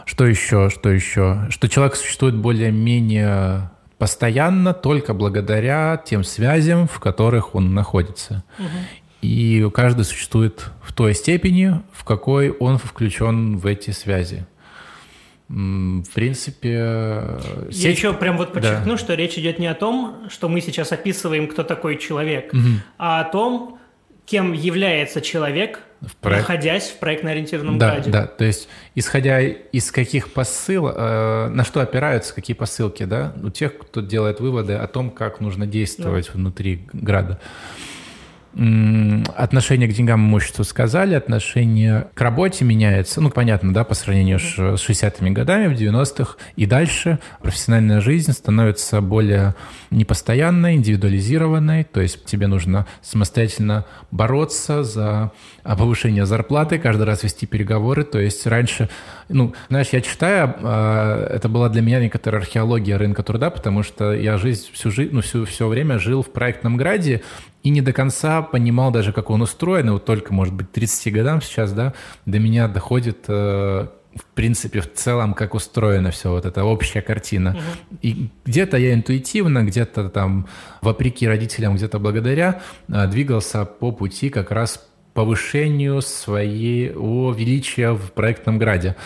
что еще, что еще? Что человек существует более-менее постоянно только благодаря тем связям, в которых он находится. Угу. И каждый существует в той степени, в какой он включен в эти связи. В принципе... Я сеть... еще прям вот подчеркну, да. что речь идет не о том, что мы сейчас описываем, кто такой человек, угу. а о том, кем является человек, в проект... находясь в проектно-ориентированном да, граде. Да, то есть исходя из каких посыл, э, на что опираются, какие посылки, да, у тех, кто делает выводы о том, как нужно действовать да. внутри града. Отношение к деньгам и имуществу сказали, отношение к работе меняется. Ну, понятно, да, по сравнению с 60-ми годами, в 90-х и дальше. Профессиональная жизнь становится более непостоянной, индивидуализированной, то есть тебе нужно самостоятельно бороться за повышение зарплаты, каждый раз вести переговоры, то есть раньше Ну, знаешь, я читаю, а, это была для меня некоторая археология рынка труда, потому что я жизнь, всю жизнь, ну, всю, все время жил в проектном граде и не до конца понимал даже, как он устроен. И вот только, может быть, 30 годам сейчас, да, до меня доходит э, в принципе, в целом, как устроено все, вот эта общая картина. Угу. И где-то я интуитивно, где-то там, вопреки родителям, где-то благодаря, э, двигался по пути как раз повышению своего величия в проектном граде,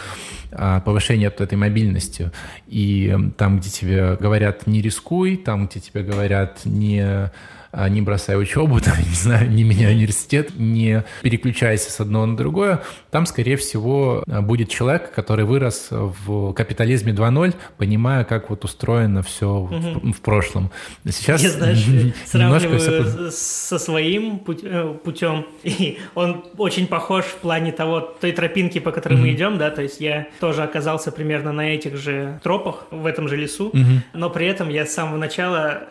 а, повышение этой мобильности. И там, где тебе говорят «не рискуй», там, где тебе говорят «не не бросай учебу, там, не знаю, не меняй университет, не переключайся с одного на другое, там, скорее всего, будет человек, который вырос в капитализме 2.0, понимая, как вот устроено все угу. в, в прошлом. Сейчас Я, знаешь, сравниваю со своим путем, э, и он очень похож в плане того, той тропинки, по которой угу. мы идем, да, то есть я тоже оказался примерно на этих же тропах, в этом же лесу, угу. но при этом я с самого начала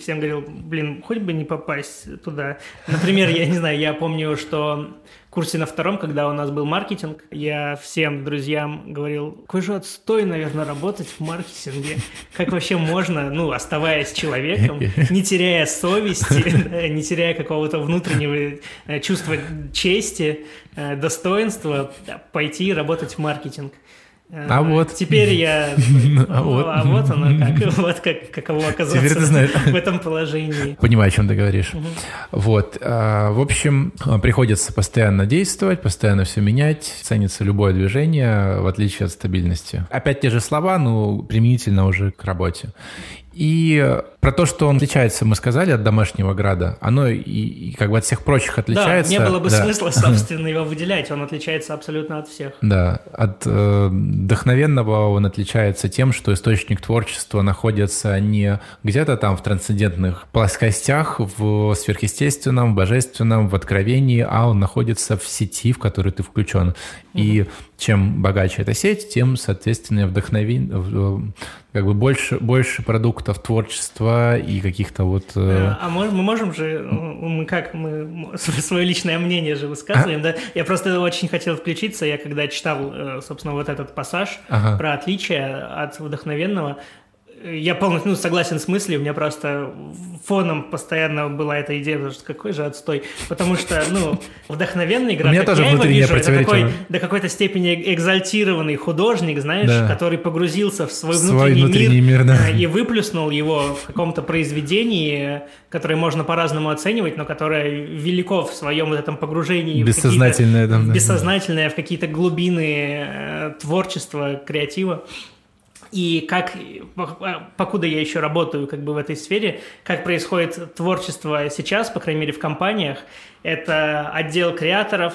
всем говорил, блин, хоть бы не попасть туда. Например, я не знаю, я помню, что в курсе на втором, когда у нас был маркетинг, я всем друзьям говорил, какой же отстой, наверное, работать в маркетинге. Как вообще можно, ну, оставаясь человеком, не теряя совести, не теряя какого-то внутреннего э, чувства чести, э, достоинства, пойти работать в маркетинг. А вот. Теперь я... А вот, а вот оно как. Вот как, каково оказаться Теперь ты знаешь. в этом положении. Понимаю, о чем ты говоришь. Угу. Вот. А, в общем, приходится постоянно действовать, постоянно все менять. Ценится любое движение, в отличие от стабильности. Опять те же слова, но применительно уже к работе. И про то, что он отличается, мы сказали, от домашнего града, оно и, и как бы от всех прочих отличается. Да, не было бы да. смысла, собственно, его выделять, он отличается абсолютно от всех. Да, от э, вдохновенного он отличается тем, что источник творчества находится не где-то там в трансцендентных плоскостях, в сверхъестественном, в божественном, в откровении, а он находится в сети, в которую ты включен. И чем богаче эта сеть, тем, соответственно, вдохновен, как бы больше, больше продуктов творчества и каких-то вот... Э... А мы, мы можем же, мы как, мы свое личное мнение же высказываем, а? да? Я просто очень хотел включиться, я когда читал, э, собственно, вот этот пассаж ага. про отличие от вдохновенного, я полностью ну, согласен с мыслью, у меня просто фоном постоянно была эта идея, потому что какой же отстой. Потому что, ну, вдохновенный игра, у меня тоже я его вижу, это такой до какой-то степени экзальтированный художник, знаешь, да. который погрузился в свой внутренний, свой внутренний мир, мир да. и выплюснул его в каком-то произведении, которое можно по-разному оценивать, но которое велико в своем вот этом погружении. Бессознательное. В да, бессознательное, в какие-то глубины э, творчества, креатива. И как, покуда я еще работаю как бы в этой сфере, как происходит творчество сейчас, по крайней мере в компаниях, это отдел креаторов,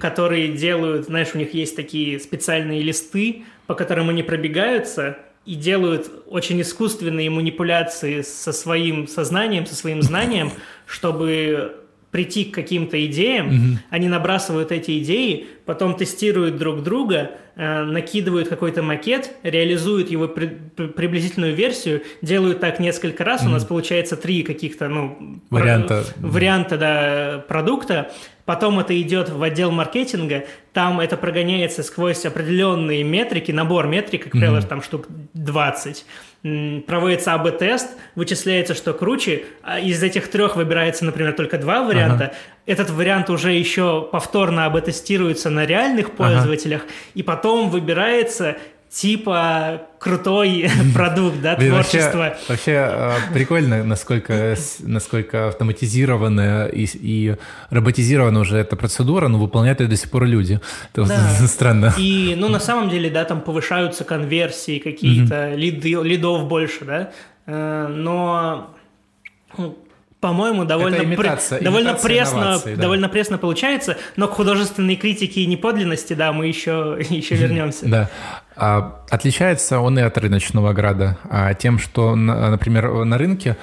которые делают, знаешь, у них есть такие специальные листы, по которым они пробегаются и делают очень искусственные манипуляции со своим сознанием, со своим знанием, чтобы прийти к каким-то идеям, mm-hmm. они набрасывают эти идеи, потом тестируют друг друга, накидывают какой-то макет, реализуют его при, при, приблизительную версию, делают так несколько раз, mm-hmm. у нас получается три каких-то ну варианта, про, варианта да, продукта, потом это идет в отдел маркетинга, там это прогоняется сквозь определенные метрики, набор метрик, как правило, mm-hmm. там штук 20 проводится АБ-тест, вычисляется, что круче, а из этих трех выбирается, например, только два варианта. Ага. Этот вариант уже еще повторно АБ-тестируется на реальных пользователях, ага. и потом выбирается типа крутой продукт, да, Блин, творчество. Вообще, вообще а, прикольно, насколько, насколько автоматизированная и, и роботизирована уже эта процедура, но выполняют ее до сих пор люди. Это да. странно. И, ну, на самом деле, да, там повышаются конверсии какие-то, mm-hmm. лиды, лидов больше, да, э, но ну, по-моему, довольно, имитация, при, довольно, пресно, да. довольно пресно получается, но к художественной критике и неподлинности, да, мы еще, еще вернемся. Да. А, отличается он и от рыночного града а, тем, что, например, на рынке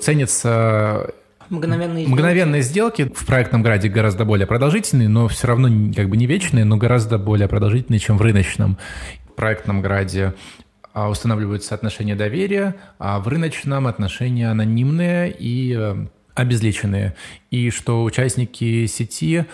ценится Мгновенные, Мгновенные сделки. сделки в проектном граде гораздо более продолжительные, но все равно как бы не вечные, но гораздо более продолжительные, чем в рыночном. В проектном граде а, устанавливаются отношения доверия, а в рыночном отношения анонимные и э, обезличенные. И что участники сети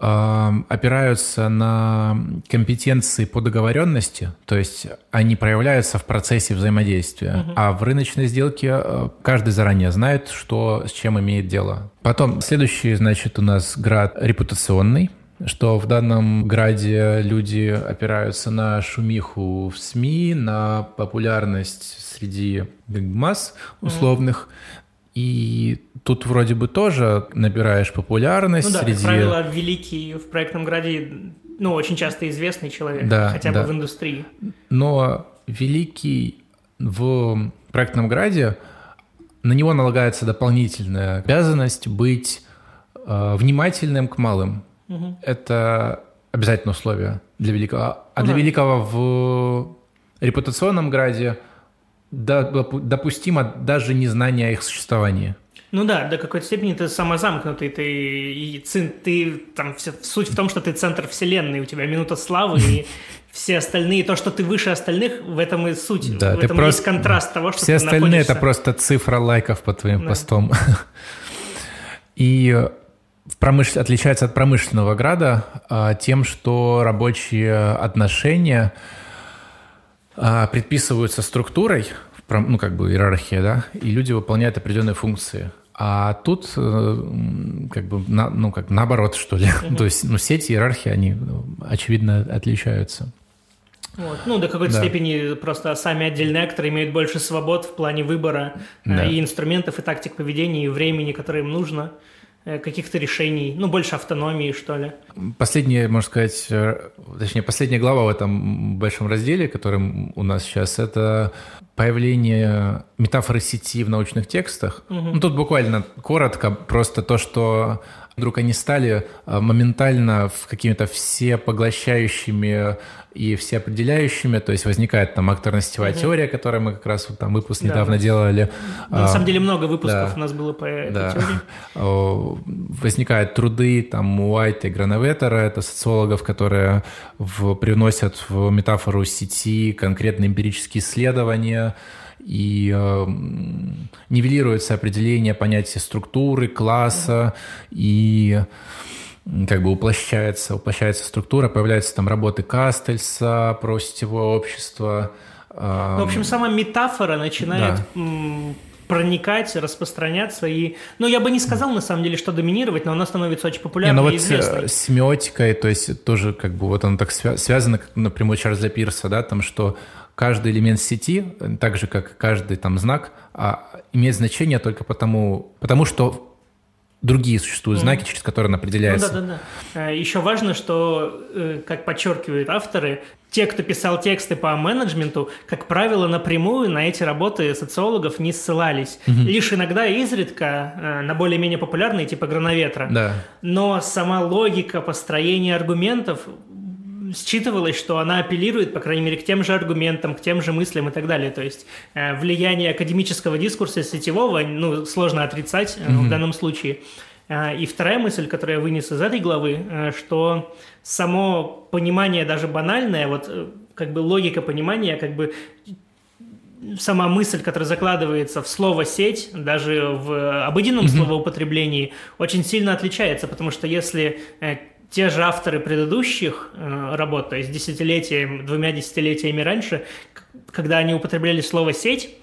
опираются на компетенции по договоренности, то есть они проявляются в процессе взаимодействия, угу. а в рыночной сделке э, каждый заранее знает, что с чем имеет дело. Потом следующий, значит, у нас град репутационный, что в данном граде люди опираются на шумиху в СМИ, на популярность среди масс условных, mm. И тут вроде бы тоже набираешь популярность ну, да, среди... как правило, великий в проектном граде, ну, очень часто известный человек, да, хотя да. бы в индустрии. Но великий в проектном граде, на него налагается дополнительная обязанность быть э, внимательным к малым. Угу. Это обязательное условие для великого. А для великого в репутационном граде допустимо даже незнание о их существовании. Ну да, до какой-то степени ты самозамкнутый, ты, и, ты там все, суть в том, что ты центр вселенной, у тебя минута славы, и все остальные, то, что ты выше остальных, в этом и суть, да, в этом просто, есть контраст того, что Все остальные находишься... это просто цифра лайков по твоим да. постам. И промыш... отличается от промышленного града а, тем, что рабочие отношения а, предписываются структурой, ну, как бы иерархия, да, и люди выполняют определенные функции. А тут э, как бы, на, ну, как наоборот, что ли. Угу. То есть, ну, сети, иерархии, они, ну, очевидно, отличаются. Вот. Ну, до какой-то да. степени просто сами отдельные акторы имеют больше свобод в плане выбора э, да. и инструментов, и тактик поведения, и времени, которое им нужно. Э, каких-то решений, ну, больше автономии, что ли. Последняя, можно сказать, точнее, последняя глава в этом большом разделе, которым у нас сейчас, это появление метафоры сети в научных текстах. Угу. Ну, тут буквально коротко, просто то, что вдруг они стали э, моментально какими-то все поглощающими и все определяющими, то есть возникает там акторно-сетевая угу. теория, которую мы как раз вот там выпуск да, недавно делали. На а, самом деле много выпусков да, у нас было по этой да. теории. Возникают труды там Уайта и Грановетера, это социологов, которые в, привносят в метафору сети конкретные эмпирические исследования, и э, нивелируется определение понятия структуры, класса, и как бы уплощается, уплощается структура, появляются там работы Кастельса про сетевое общество. Ну, в общем, сама метафора начинает да. проникать, распространяться и... Ну, я бы не сказал, на самом деле, что доминировать, но она становится очень популярной не, ну, и вот известной. С семиотикой, то есть тоже как бы вот оно так связано, как напрямую Чарльза Пирса, да, там, что каждый элемент сети, так же, как каждый там знак, а, имеет значение только потому, потому что другие существуют знаки, через которые он определяется. Ну, да, да, да. Еще важно, что, э, как подчеркивают авторы, те, кто писал тексты по менеджменту, как правило, напрямую на эти работы социологов не ссылались. Угу. Лишь иногда изредка э, на более-менее популярные, типа «Грановетра». Да. Но сама логика построения аргументов считывалось, что она апеллирует, по крайней мере, к тем же аргументам, к тем же мыслям и так далее. То есть э, влияние академического дискурса сетевого ну, сложно отрицать mm-hmm. в данном случае. Э, и вторая мысль, которую я вынес из этой главы, что само понимание даже банальное, вот как бы логика понимания, как бы сама мысль, которая закладывается в слово «сеть», даже в обыденном mm-hmm. словоупотреблении, очень сильно отличается, потому что если те же авторы предыдущих э, работ, то есть десятилетиями, двумя десятилетиями раньше, когда они употребляли слово «сеть»,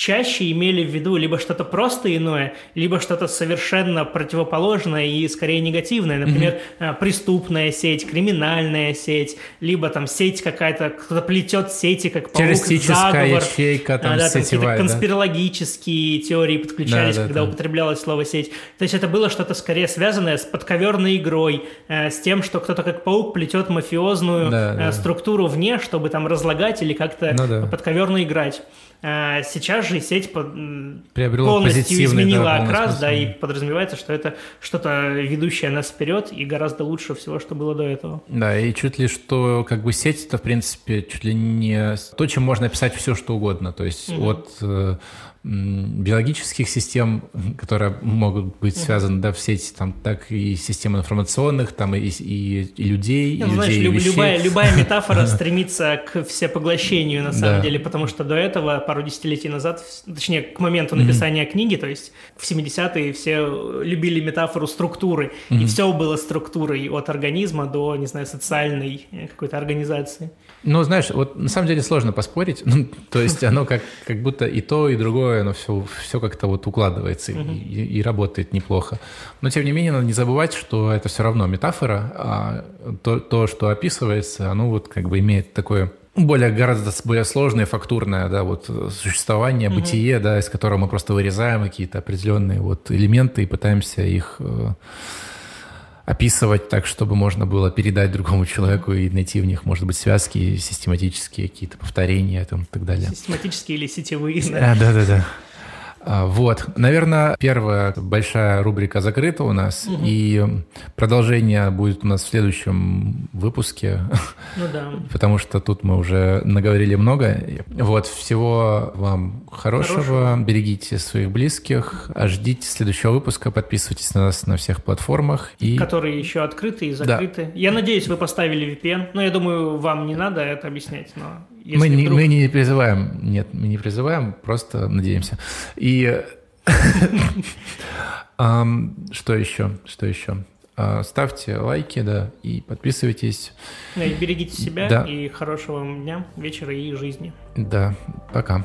чаще имели в виду либо что-то просто иное, либо что-то совершенно противоположное и скорее негативное. Например, mm-hmm. преступная сеть, криминальная сеть, либо там сеть какая-то, кто-то плетет сети, как паук, заговор. ячейка, там, а, да, там какие-то конспирологические да? теории подключались, да, да, когда да. употреблялось слово «сеть». То есть это было что-то скорее связанное с подковерной игрой, э, с тем, что кто-то как паук плетет мафиозную да, э, да. структуру вне, чтобы там разлагать или как-то ну, да. подковерно играть. Сейчас же сеть Приобрела полностью изменила да, окрас, да, и подразумевается, что это что-то ведущее нас вперед и гораздо лучше всего, что было до этого. Да, и чуть ли что, как бы сеть это, в принципе, чуть ли не то, чем можно описать все, что угодно. То есть угу. от э, биологических систем, которые могут быть связаны да, в сети, там, так и систем информационных, там, и, и, и людей, ну, и знаешь, людей, люб, и любая, любая метафора стремится к всепоглощению, на самом деле, потому что до этого, пару десятилетий назад, точнее, к моменту написания книги, то есть в 70-е все любили метафору структуры, и все было структурой от организма до, не знаю, социальной э, какой-то организации. Ну, знаешь, вот на самом деле сложно поспорить. Ну, то есть оно как, как будто и то, и другое, оно все, все как-то вот укладывается uh-huh. и, и работает неплохо. Но тем не менее, надо не забывать, что это все равно метафора, а то, то что описывается, оно вот как бы имеет такое более гораздо более сложное, фактурное, да, вот существование, бытие, да, из которого мы просто вырезаем какие-то определенные вот элементы и пытаемся их э, описывать так, чтобы можно было передать другому человеку и найти в них, может быть, связки, систематические какие-то повторения там, и так далее. Систематические или сетевые. Да, да, да. да. А, вот, наверное, первая большая рубрика закрыта у нас, угу. и продолжение будет у нас в следующем выпуске. Ну да. Потому что тут мы уже наговорили много. Вот, всего вам хорошего, хорошего. берегите своих близких, а ждите следующего выпуска, подписывайтесь на нас на всех платформах. И... Которые еще открыты и закрыты. Да. Я надеюсь, вы поставили VPN, но я думаю, вам не надо это объяснять, но мы не, вдруг... мы не призываем, нет, мы не призываем, просто надеемся. И что еще? Что еще? А, ставьте лайки, да, и подписывайтесь. Да, и берегите себя, да. и хорошего вам дня, вечера и жизни. Да, пока.